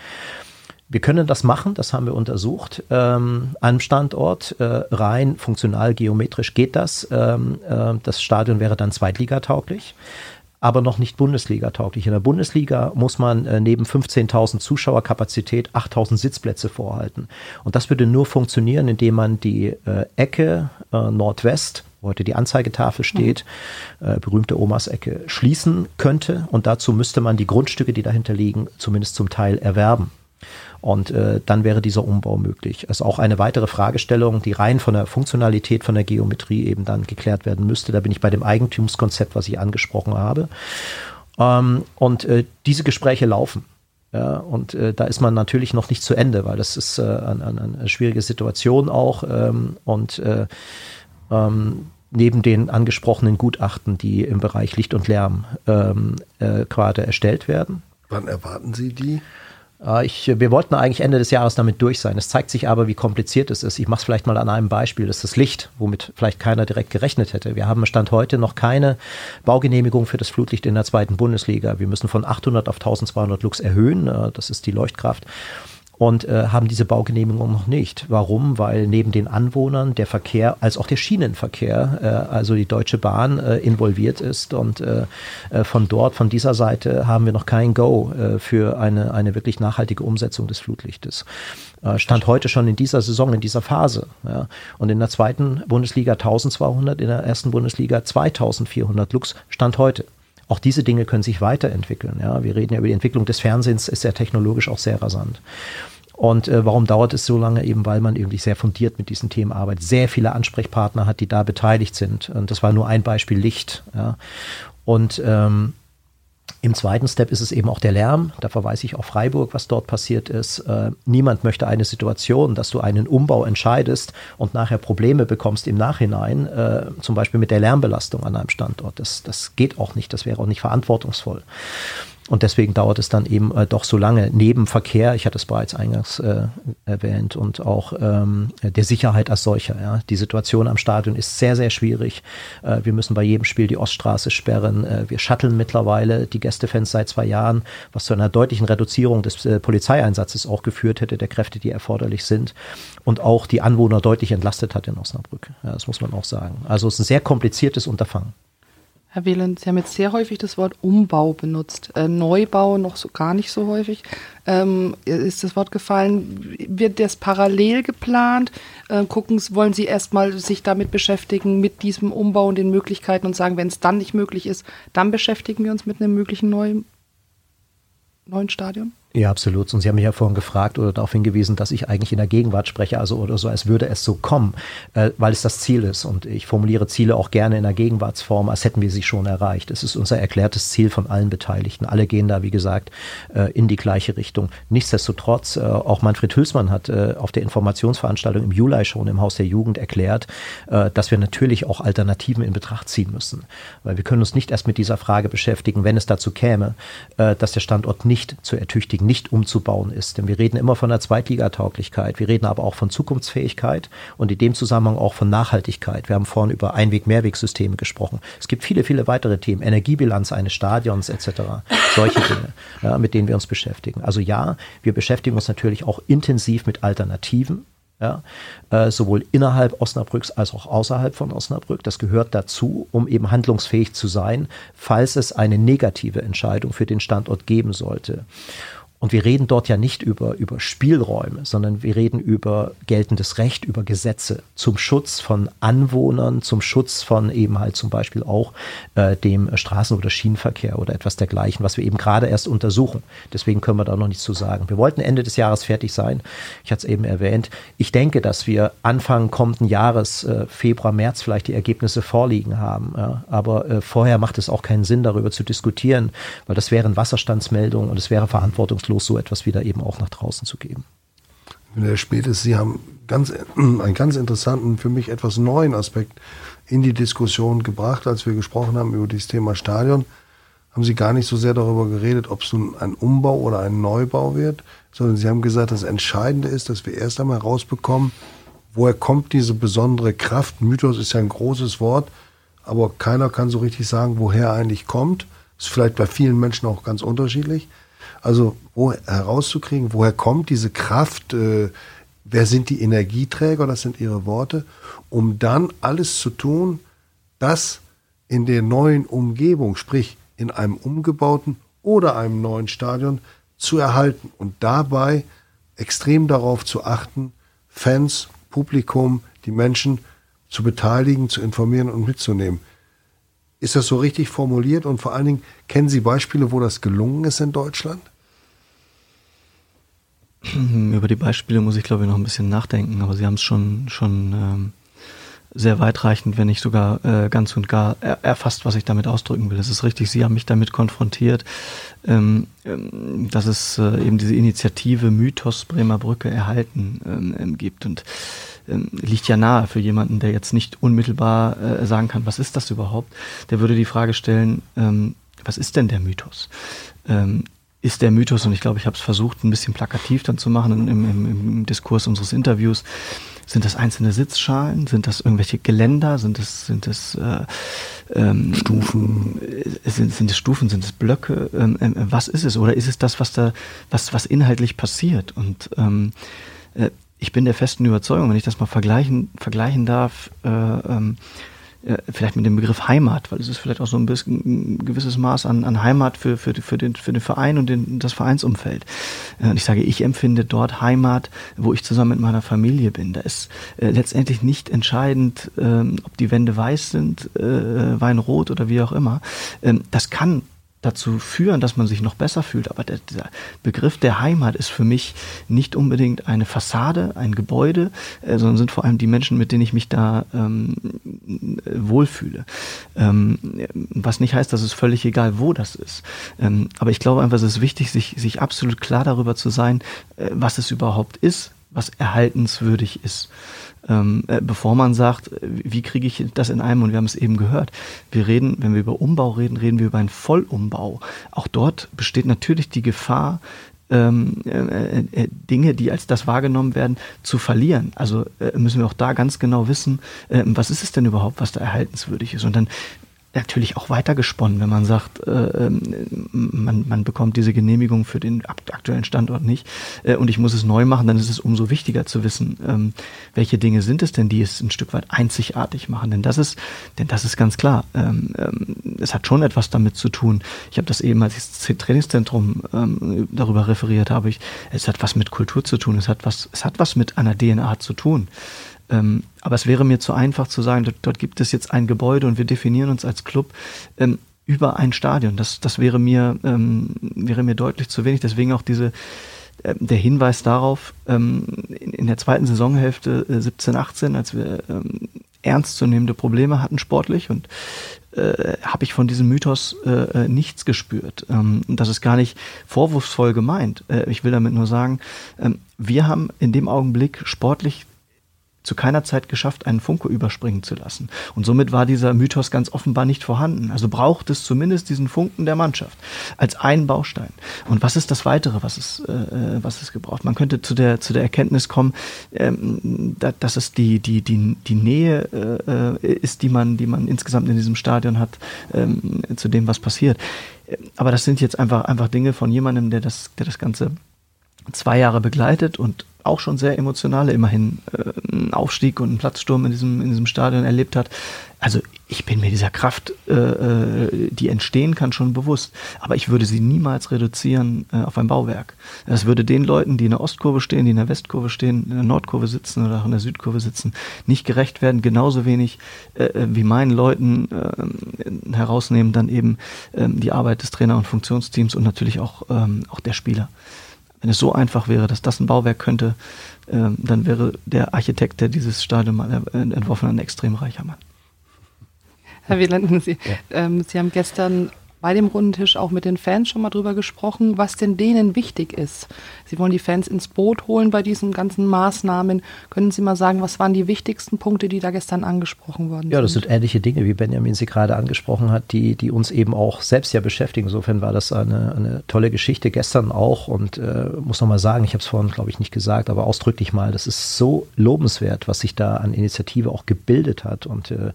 Wir können das machen, das haben wir untersucht. Ähm, einem Standort äh, rein funktional geometrisch geht das. Ähm, äh, das Stadion wäre dann zweitligatauglich aber noch nicht Bundesliga-tauglich. In der Bundesliga muss man äh, neben 15.000 Zuschauerkapazität 8.000 Sitzplätze vorhalten. Und das würde nur funktionieren, indem man die äh, Ecke äh, Nordwest wo heute die Anzeigetafel steht, mhm. berühmte Omas Ecke, schließen könnte. Und dazu müsste man die Grundstücke, die dahinter liegen, zumindest zum Teil erwerben. Und äh, dann wäre dieser Umbau möglich. Also auch eine weitere Fragestellung, die rein von der Funktionalität, von der Geometrie eben dann geklärt werden müsste. Da bin ich bei dem Eigentumskonzept, was ich angesprochen habe. Ähm, und äh, diese Gespräche laufen. Ja, und äh, da ist man natürlich noch nicht zu Ende, weil das ist äh, eine, eine, schwierige Situation auch. Ähm, und äh, ähm, neben den angesprochenen Gutachten, die im Bereich Licht und Lärm ähm, äh, gerade erstellt werden. Wann erwarten Sie die? Äh, ich, wir wollten eigentlich Ende des Jahres damit durch sein. Es zeigt sich aber, wie kompliziert es ist. Ich mache es vielleicht mal an einem Beispiel. Das ist das Licht, womit vielleicht keiner direkt gerechnet hätte. Wir haben Stand heute noch keine Baugenehmigung für das Flutlicht in der zweiten Bundesliga. Wir müssen von 800 auf 1200 Lux erhöhen. Äh, das ist die Leuchtkraft und äh, haben diese Baugenehmigung noch nicht. Warum? Weil neben den Anwohnern der Verkehr als auch der Schienenverkehr, äh, also die Deutsche Bahn, äh, involviert ist. Und äh, äh, von dort, von dieser Seite, haben wir noch kein Go äh, für eine, eine wirklich nachhaltige Umsetzung des Flutlichtes. Stand heute schon in dieser Saison, in dieser Phase. Ja. Und in der zweiten Bundesliga 1200, in der ersten Bundesliga 2400 Lux, Stand heute. Auch diese Dinge können sich weiterentwickeln. Ja. Wir reden ja über die Entwicklung des Fernsehens, ist ja technologisch auch sehr rasant. Und äh, warum dauert es so lange? Eben weil man irgendwie sehr fundiert mit diesen Themen arbeitet, sehr viele Ansprechpartner hat, die da beteiligt sind. Und das war nur ein Beispiel Licht. Ja. Und ähm, im zweiten Step ist es eben auch der Lärm. Da verweise ich auf Freiburg, was dort passiert ist. Äh, niemand möchte eine Situation, dass du einen Umbau entscheidest und nachher Probleme bekommst im Nachhinein, äh, zum Beispiel mit der Lärmbelastung an einem Standort. Das, das geht auch nicht. Das wäre auch nicht verantwortungsvoll. Und deswegen dauert es dann eben äh, doch so lange. Neben Verkehr, ich hatte es bereits eingangs äh, erwähnt, und auch ähm, der Sicherheit als solcher. Ja. Die Situation am Stadion ist sehr, sehr schwierig. Äh, wir müssen bei jedem Spiel die Oststraße sperren. Äh, wir shutteln mittlerweile die Gästefans seit zwei Jahren, was zu einer deutlichen Reduzierung des äh, Polizeieinsatzes auch geführt hätte, der Kräfte, die erforderlich sind. Und auch die Anwohner deutlich entlastet hat in Osnabrück. Ja, das muss man auch sagen. Also es ist ein sehr kompliziertes Unterfangen. Herr Wieland, Sie haben jetzt sehr häufig das Wort Umbau benutzt. Äh, Neubau noch so gar nicht so häufig. Ähm, ist das Wort gefallen? Wird das parallel geplant? Äh, gucken, wollen Sie erstmal sich damit beschäftigen, mit diesem Umbau und den Möglichkeiten und sagen, wenn es dann nicht möglich ist, dann beschäftigen wir uns mit einem möglichen neuen, neuen Stadion? Ja, absolut. Und Sie haben mich ja vorhin gefragt oder darauf hingewiesen, dass ich eigentlich in der Gegenwart spreche, also oder so, als würde es so kommen, äh, weil es das Ziel ist. Und ich formuliere Ziele auch gerne in der Gegenwartsform, als hätten wir sie schon erreicht. Es ist unser erklärtes Ziel von allen Beteiligten. Alle gehen da, wie gesagt, äh, in die gleiche Richtung. Nichtsdestotrotz, äh, auch Manfred Hülsmann hat äh, auf der Informationsveranstaltung im Juli schon im Haus der Jugend erklärt, äh, dass wir natürlich auch Alternativen in Betracht ziehen müssen. Weil wir können uns nicht erst mit dieser Frage beschäftigen, wenn es dazu käme, äh, dass der Standort nicht zu ertüchtigen nicht umzubauen ist. Denn wir reden immer von der Zweitligatauglichkeit, wir reden aber auch von Zukunftsfähigkeit und in dem Zusammenhang auch von Nachhaltigkeit. Wir haben vorhin über Einweg-Mehrwegsysteme gesprochen. Es gibt viele, viele weitere Themen, Energiebilanz eines Stadions etc. Solche Dinge, ja, mit denen wir uns beschäftigen. Also ja, wir beschäftigen uns natürlich auch intensiv mit Alternativen ja, äh, sowohl innerhalb Osnabrücks als auch außerhalb von Osnabrück. Das gehört dazu, um eben handlungsfähig zu sein, falls es eine negative Entscheidung für den Standort geben sollte. Und wir reden dort ja nicht über, über Spielräume, sondern wir reden über geltendes Recht, über Gesetze zum Schutz von Anwohnern, zum Schutz von eben halt zum Beispiel auch äh, dem Straßen- oder Schienenverkehr oder etwas dergleichen, was wir eben gerade erst untersuchen. Deswegen können wir da noch nichts zu sagen. Wir wollten Ende des Jahres fertig sein. Ich hatte es eben erwähnt. Ich denke, dass wir Anfang kommenden Jahres, äh, Februar, März vielleicht die Ergebnisse vorliegen haben. Ja. Aber äh, vorher macht es auch keinen Sinn, darüber zu diskutieren, weil das wären Wasserstandsmeldungen und es wäre verantwortungslos respektlos so etwas wieder eben auch nach draußen zu geben. Herr Spätes, Sie haben ganz, einen ganz interessanten, für mich etwas neuen Aspekt in die Diskussion gebracht, als wir gesprochen haben über dieses Thema Stadion. Haben Sie gar nicht so sehr darüber geredet, ob es nun ein Umbau oder ein Neubau wird, sondern Sie haben gesagt, das Entscheidende ist, dass wir erst einmal rausbekommen, woher kommt diese besondere Kraft. Mythos ist ja ein großes Wort, aber keiner kann so richtig sagen, woher er eigentlich kommt. Ist vielleicht bei vielen Menschen auch ganz unterschiedlich. Also wo, herauszukriegen, woher kommt diese Kraft, äh, wer sind die Energieträger, das sind ihre Worte, um dann alles zu tun, das in der neuen Umgebung, sprich in einem umgebauten oder einem neuen Stadion zu erhalten und dabei extrem darauf zu achten, Fans, Publikum, die Menschen zu beteiligen, zu informieren und mitzunehmen. Ist das so richtig formuliert und vor allen Dingen kennen Sie Beispiele, wo das gelungen ist in Deutschland? Über die Beispiele muss ich, glaube ich, noch ein bisschen nachdenken, aber Sie haben es schon, schon ähm, sehr weitreichend, wenn nicht sogar äh, ganz und gar er, erfasst, was ich damit ausdrücken will. Es ist richtig, Sie haben mich damit konfrontiert, ähm, ähm, dass es äh, eben diese Initiative Mythos Bremer Brücke erhalten ähm, ähm gibt und ähm, liegt ja nahe für jemanden, der jetzt nicht unmittelbar äh, sagen kann, was ist das überhaupt? Der würde die Frage stellen, ähm, was ist denn der Mythos? Ist der Mythos, und ich glaube, ich habe es versucht, ein bisschen plakativ dann zu machen im, im, im Diskurs unseres Interviews, sind das einzelne Sitzschalen? Sind das irgendwelche Geländer? Sind das, sind das äh, ähm, Stufen? Äh, sind, sind es Stufen? Sind es Blöcke? Ähm, äh, was ist es? Oder ist es das, was da, was, was inhaltlich passiert? Und ähm, äh, ich bin der festen Überzeugung, wenn ich das mal vergleichen, vergleichen darf, äh, ähm, äh, vielleicht mit dem Begriff Heimat, weil es ist vielleicht auch so ein bisschen ein gewisses Maß an, an Heimat für, für, für, den, für den Verein und den, das Vereinsumfeld. Äh, und ich sage, ich empfinde dort Heimat, wo ich zusammen mit meiner Familie bin. Da ist äh, letztendlich nicht entscheidend, ähm, ob die Wände weiß sind, äh, Weinrot oder wie auch immer. Ähm, das kann dazu führen, dass man sich noch besser fühlt. Aber der, der, Begriff der Heimat ist für mich nicht unbedingt eine Fassade, ein Gebäude, äh, sondern sind vor allem die Menschen, mit denen ich mich da ähm, wohlfühle. Ähm, was nicht heißt, dass es völlig egal, wo das ist. Ähm, aber ich glaube einfach, es ist wichtig, sich, sich absolut klar darüber zu sein, äh, was es überhaupt ist, was erhaltenswürdig ist ähm, äh, bevor man sagt, wie kriege ich das in einem, und wir haben es eben gehört, wir reden, wenn wir über Umbau reden, reden wir über einen Vollumbau. Auch dort besteht natürlich die Gefahr, ähm, äh, äh, Dinge, die als das wahrgenommen werden, zu verlieren. Also äh, müssen wir auch da ganz genau wissen, äh, was ist es denn überhaupt, was da erhaltenswürdig ist. Und dann natürlich auch weitergesponnen, wenn man sagt, äh, ähm, man, man bekommt diese Genehmigung für den aktuellen Standort nicht äh, und ich muss es neu machen, dann ist es umso wichtiger zu wissen, ähm, welche Dinge sind es denn, die es ein Stück weit einzigartig machen. Denn das ist, denn das ist ganz klar. Ähm, ähm, es hat schon etwas damit zu tun. Ich habe das eben, als ich das Trainingszentrum ähm, darüber referiert habe, ich, es hat was mit Kultur zu tun, es hat was, es hat was mit einer DNA zu tun. Ähm, aber es wäre mir zu einfach zu sagen, dort, dort, gibt es jetzt ein Gebäude und wir definieren uns als Club ähm, über ein Stadion. Das, das wäre mir, ähm, wäre mir deutlich zu wenig. Deswegen auch diese, äh, der Hinweis darauf, ähm, in, in, der zweiten Saisonhälfte äh, 17, 18, als wir ähm, ernstzunehmende Probleme hatten sportlich und äh, habe ich von diesem Mythos äh, äh, nichts gespürt. Ähm, das ist gar nicht vorwurfsvoll gemeint. Äh, ich will damit nur sagen, ähm, wir haben in dem Augenblick sportlich zu keiner Zeit geschafft, einen Funke überspringen zu lassen. Und somit war dieser Mythos ganz offenbar nicht vorhanden. Also braucht es zumindest diesen Funken der Mannschaft als einen Baustein. Und was ist das Weitere, was es, äh, äh was es gebraucht? Man könnte zu der, zu der Erkenntnis kommen, ähm, da, dass es die, die, die, die Nähe äh, äh ist, die man, die man insgesamt in diesem Stadion hat, ähm, zu dem, was passiert. Aber das sind jetzt einfach, einfach Dinge von jemandem, der das, der das Ganze zwei Jahre begleitet und auch schon sehr emotionale, immerhin äh, einen Aufstieg und einen Platzsturm in diesem, in diesem Stadion erlebt hat. Also ich bin mir dieser Kraft, äh, äh, die entstehen kann, schon bewusst. Aber ich würde sie niemals reduzieren äh, auf ein Bauwerk. Das würde den Leuten, die in der Ostkurve stehen, die in der Westkurve stehen, in der Nordkurve sitzen oder auch in der Südkurve sitzen, nicht gerecht werden. Genauso wenig äh, äh wie meinen Leuten äh, herausnehmen dann eben äh, die Arbeit des Trainer- und Funktionsteams und natürlich auch, ähm, auch der Spieler. Wenn es so einfach wäre, dass das ein Bauwerk könnte, äh, dann wäre der Architekt, der dieses Stadion mal entworfen hat, ein extrem reicher Mann. Herr Wieland, Sie, ja. ähm, Sie haben gestern bei dem runden Tisch auch mit den Fans schon mal drüber gesprochen, was denn denen wichtig ist. Sie wollen die Fans ins Boot holen bei diesen ganzen Maßnahmen. Können Sie mal sagen, was waren die wichtigsten Punkte, die da gestern angesprochen worden sind? Ja, das sind ähnliche Dinge, wie Benjamin sie gerade angesprochen hat, die, die uns eben auch selbst ja beschäftigen. Insofern war das eine, eine tolle Geschichte gestern auch und äh, muss nochmal sagen, ich habe es vorhin, glaube ich, nicht gesagt, aber ausdrücklich mal, das ist so lobenswert, was sich da an Initiative auch gebildet hat. Und äh,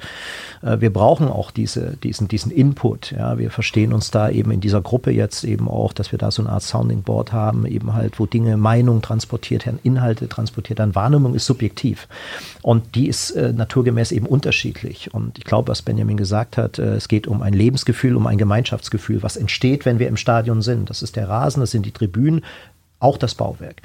äh wir brauchen auch diese, diesen, diesen Input. Ja, wir verstehen uns da eben in dieser Gruppe jetzt eben auch, dass wir da so eine Art Sounding Board haben, eben halt, wo Dinge, Meinungen transportiert werden, Inhalte transportiert werden. Wahrnehmung ist subjektiv und die ist äh, naturgemäß eben unterschiedlich. Und ich glaube, was Benjamin gesagt hat, äh, es geht um ein Lebensgefühl, um ein Gemeinschaftsgefühl, was entsteht, wenn wir im Stadion sind. Das ist der Rasen, das sind die Tribünen, auch das Bauwerk.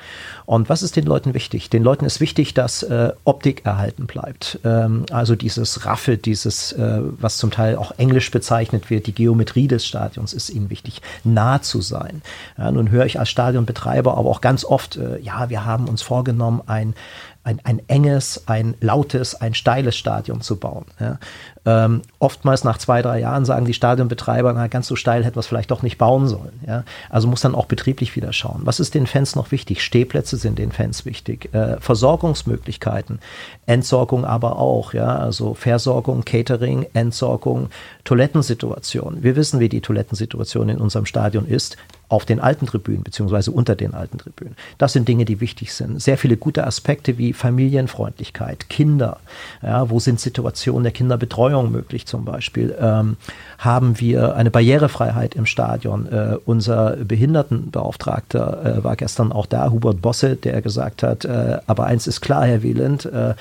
Und was ist den Leuten wichtig? Den Leuten ist wichtig, dass äh, Optik erhalten bleibt. Ähm, also dieses Raffe, dieses, äh, was zum Teil auch englisch bezeichnet wird, die Geometrie des Stadions ist ihnen wichtig, nah zu sein. Ja, nun höre ich als Stadionbetreiber aber auch ganz oft, äh, ja, wir haben uns vorgenommen, ein ein, ein enges, ein lautes, ein steiles Stadion zu bauen. Ja. Ähm, oftmals nach zwei, drei Jahren sagen die Stadionbetreiber, na, ganz so steil hätten wir es vielleicht doch nicht bauen sollen. Ja. Also muss dann auch betrieblich wieder schauen. Was ist den Fans noch wichtig? Stehplätze sind den Fans wichtig. Äh, Versorgungsmöglichkeiten, Entsorgung aber auch. Ja. Also Versorgung, Catering, Entsorgung, Toilettensituation. Wir wissen, wie die Toilettensituation in unserem Stadion ist auf den alten Tribünen beziehungsweise unter den alten Tribünen. Das sind Dinge, die wichtig sind. Sehr viele gute Aspekte wie Familienfreundlichkeit, Kinder. Ja, wo sind Situationen der Kinderbetreuung möglich zum Beispiel? Ähm, haben wir eine Barrierefreiheit im Stadion? Äh, unser Behindertenbeauftragter äh, war gestern auch da, Hubert Bosse, der gesagt hat, äh, aber eins ist klar, Herr Wieland, äh,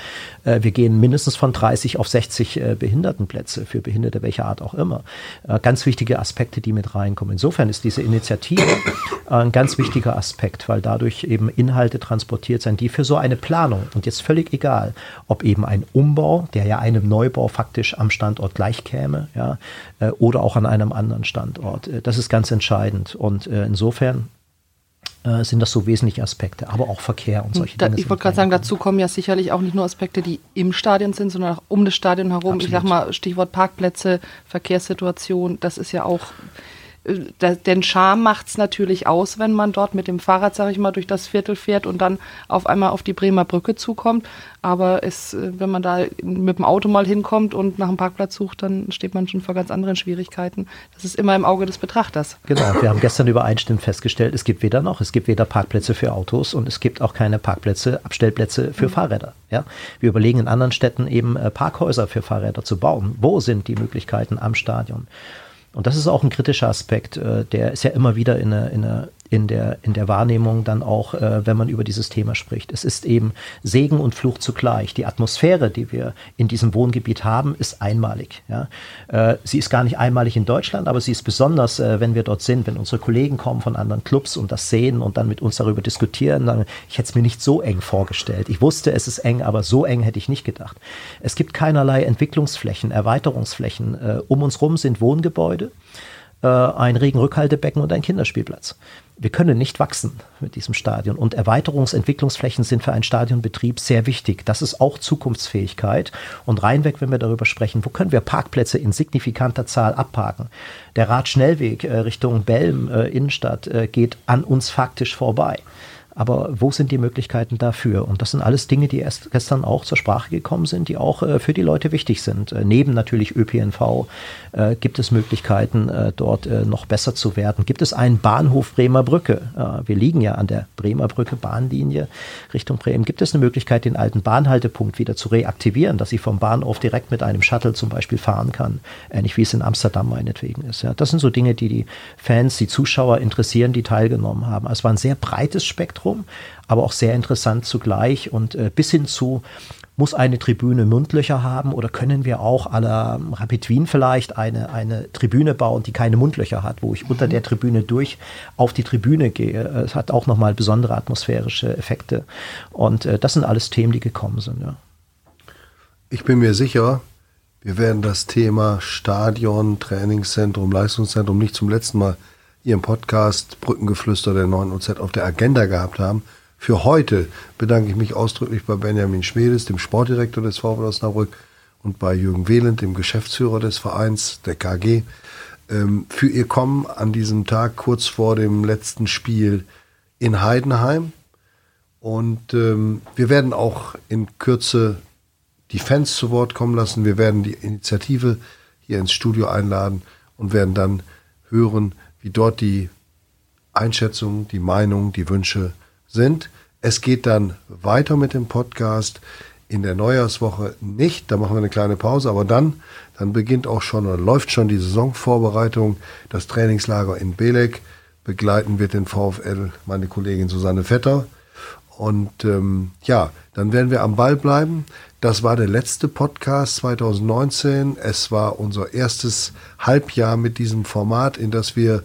äh, wir gehen mindestens von 30 auf 60 äh, Behindertenplätze für Behinderte welcher Art auch immer. ganz wichtige Aspekte, die mit reinkommen. Insofern ist diese Initiative ein ganz wichtiger Aspekt, weil dadurch eben Inhalte transportiert sind, die für so eine Planung, und jetzt völlig egal, ob eben ein Umbau, der ja einem Neubau faktisch am Standort gleich käme, ja, äh, oder auch an einem anderen Standort. Äh, das ist ganz entscheidend. Und äh, insofern sind das so wesentliche Aspekte, aber auch Verkehr und solche da, Dinge. Ich wollte gerade sagen, dazu kommen ja sicherlich auch nicht nur Aspekte, die im Stadion sind, sondern auch um das Stadion herum. Absolut. Ich sag mal, Stichwort Parkplätze, Verkehrssituation, das ist ja auch den Charme macht es natürlich aus, wenn man dort mit dem Fahrrad, sage ich mal, durch das Viertel fährt und dann auf einmal auf die Bremer Brücke zukommt. Aber es, äh, wenn man da mit dem Auto mal hinkommt und nach einem Parkplatz sucht, dann steht man schon vor ganz anderen Schwierigkeiten. Das ist immer im Auge des Betrachters. Genau, wir haben gestern übereinstimmend festgestellt, es gibt weder noch, es gibt weder Parkplätze für Autos und es gibt auch keine Parkplätze, Abstellplätze für mhm. Fahrräder. Ja? Wir überlegen in anderen Städten eben äh, Parkhäuser für Fahrräder zu bauen. Wo sind die Möglichkeiten am Stadion? Und das ist auch ein kritischer Aspekt, äh, der ist ja immer wieder in, eine, in, eine, in, der, in der Wahrnehmung dann auch, äh, wenn man über dieses Thema spricht. Es ist eben Segen und Fluch zugleich. Die Atmosphäre, die wir in diesem Wohngebiet haben, ist einmalig. Ja? Äh, sie ist gar nicht einmalig in Deutschland, aber sie ist besonders, äh, wenn wir dort sind, wenn unsere Kollegen kommen von anderen Clubs und das sehen und dann mit uns darüber diskutieren. Dann, ich hätte es mir nicht so eng vorgestellt. Ich wusste, es ist eng, aber so eng hätte ich nicht gedacht. Es gibt keinerlei Entwicklungsflächen, Erweiterungsflächen. Äh, um uns rum sind Wohngebäude äh, ein Regenrückhaltebecken und ein Kinderspielplatz. Wir können nicht wachsen mit diesem Stadion. Und Erweiterungsentwicklungsflächen sind für einen Stadionbetrieb sehr wichtig. Das ist auch Zukunftsfähigkeit. Und reinweg, wenn wir darüber sprechen, wo können wir Parkplätze in signifikanter Zahl abparken? Der Radschnellweg äh, Richtung Belm, äh, Innenstadt, äh, geht an uns faktisch vorbei. Aber wo sind die Möglichkeiten dafür? Und das sind alles Dinge, die erst gestern auch zur Sprache gekommen sind, die auch äh, für die Leute wichtig sind. Äh, neben natürlich ÖPNV äh, gibt es Möglichkeiten, äh, dort äh, noch besser zu werden. Gibt es einen Bahnhof Bremer Brücke? Äh, wir liegen ja an der Bremer Brücke, Bahnlinie Richtung Bremen. Gibt es eine Möglichkeit, den alten Bahnhaltepunkt wieder zu reaktivieren, dass ich vom Bahnhof direkt mit einem Shuttle zum Beispiel fahren kann? Ähnlich wie es in Amsterdam meinetwegen ist. Ja, das sind so Dinge, die die Fans, die Zuschauer interessieren, die teilgenommen haben. Also es war ein sehr breites Spektrum Spektrum, aber auch sehr interessant zugleich und äh, bis hin zu muss eine Tribüne Mundlöcher haben oder können wir auch aller Rapid Wien vielleicht eine, eine Tribüne bauen, die keine Mundlöcher hat, wo ich unter der Tribüne durch auf die Tribüne gehe. Es hat auch nochmal besondere atmosphärische Effekte. Und äh, das sind alles Themen, die gekommen sind. Ja. Ich bin mir sicher, wir werden das Thema Stadion, Trainingszentrum, Leistungszentrum nicht zum letzten Mal Ihren Podcast Brückengeflüster der 9 OZ auf der Agenda gehabt haben. Für heute bedanke ich mich ausdrücklich bei Benjamin Schmedes, dem Sportdirektor des VfL Osnabrück, und bei Jürgen Wehland, dem Geschäftsführer des Vereins, der KG, ähm, für ihr Kommen an diesem Tag kurz vor dem letzten Spiel in Heidenheim. Und ähm, wir werden auch in Kürze die Fans zu Wort kommen lassen. Wir werden die Initiative hier ins Studio einladen und werden dann hören, wie dort die Einschätzungen, die Meinungen, die Wünsche sind. Es geht dann weiter mit dem Podcast in der Neujahrswoche nicht. Da machen wir eine kleine Pause, aber dann, dann beginnt auch schon oder läuft schon die Saisonvorbereitung. Das Trainingslager in Belek begleiten wird den VfL meine Kollegin Susanne Vetter. Und ähm, ja, dann werden wir am Ball bleiben. Das war der letzte Podcast 2019. Es war unser erstes Halbjahr mit diesem Format, in das wir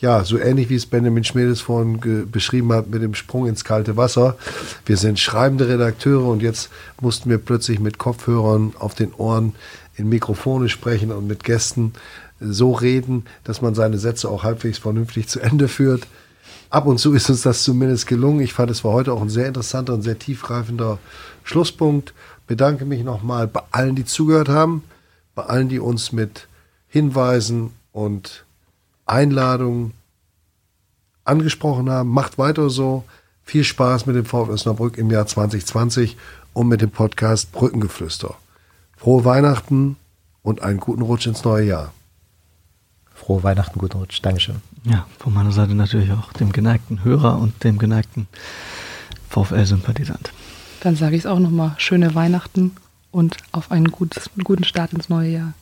ja, so ähnlich wie es Benjamin Schmedes vorhin beschrieben hat mit dem Sprung ins kalte Wasser. Wir sind schreibende Redakteure und jetzt mussten wir plötzlich mit Kopfhörern auf den Ohren in Mikrofone sprechen und mit Gästen so reden, dass man seine Sätze auch halbwegs vernünftig zu Ende führt. Ab und zu ist uns das zumindest gelungen. Ich fand, es war heute auch ein sehr interessanter und sehr tiefgreifender Schlusspunkt. Bedanke mich nochmal bei allen, die zugehört haben, bei allen, die uns mit Hinweisen und Einladungen angesprochen haben. Macht weiter so. Viel Spaß mit dem VfL Osnabrück im Jahr 2020 und mit dem Podcast Brückengeflüster. Frohe Weihnachten und einen guten Rutsch ins neue Jahr. Frohe Weihnachten, guten Rutsch. Dankeschön. Ja, von meiner Seite natürlich auch dem geneigten Hörer und dem geneigten VfL-Sympathisant. Dann sage ich es auch nochmal. Schöne Weihnachten und auf einen gutes, guten Start ins neue Jahr.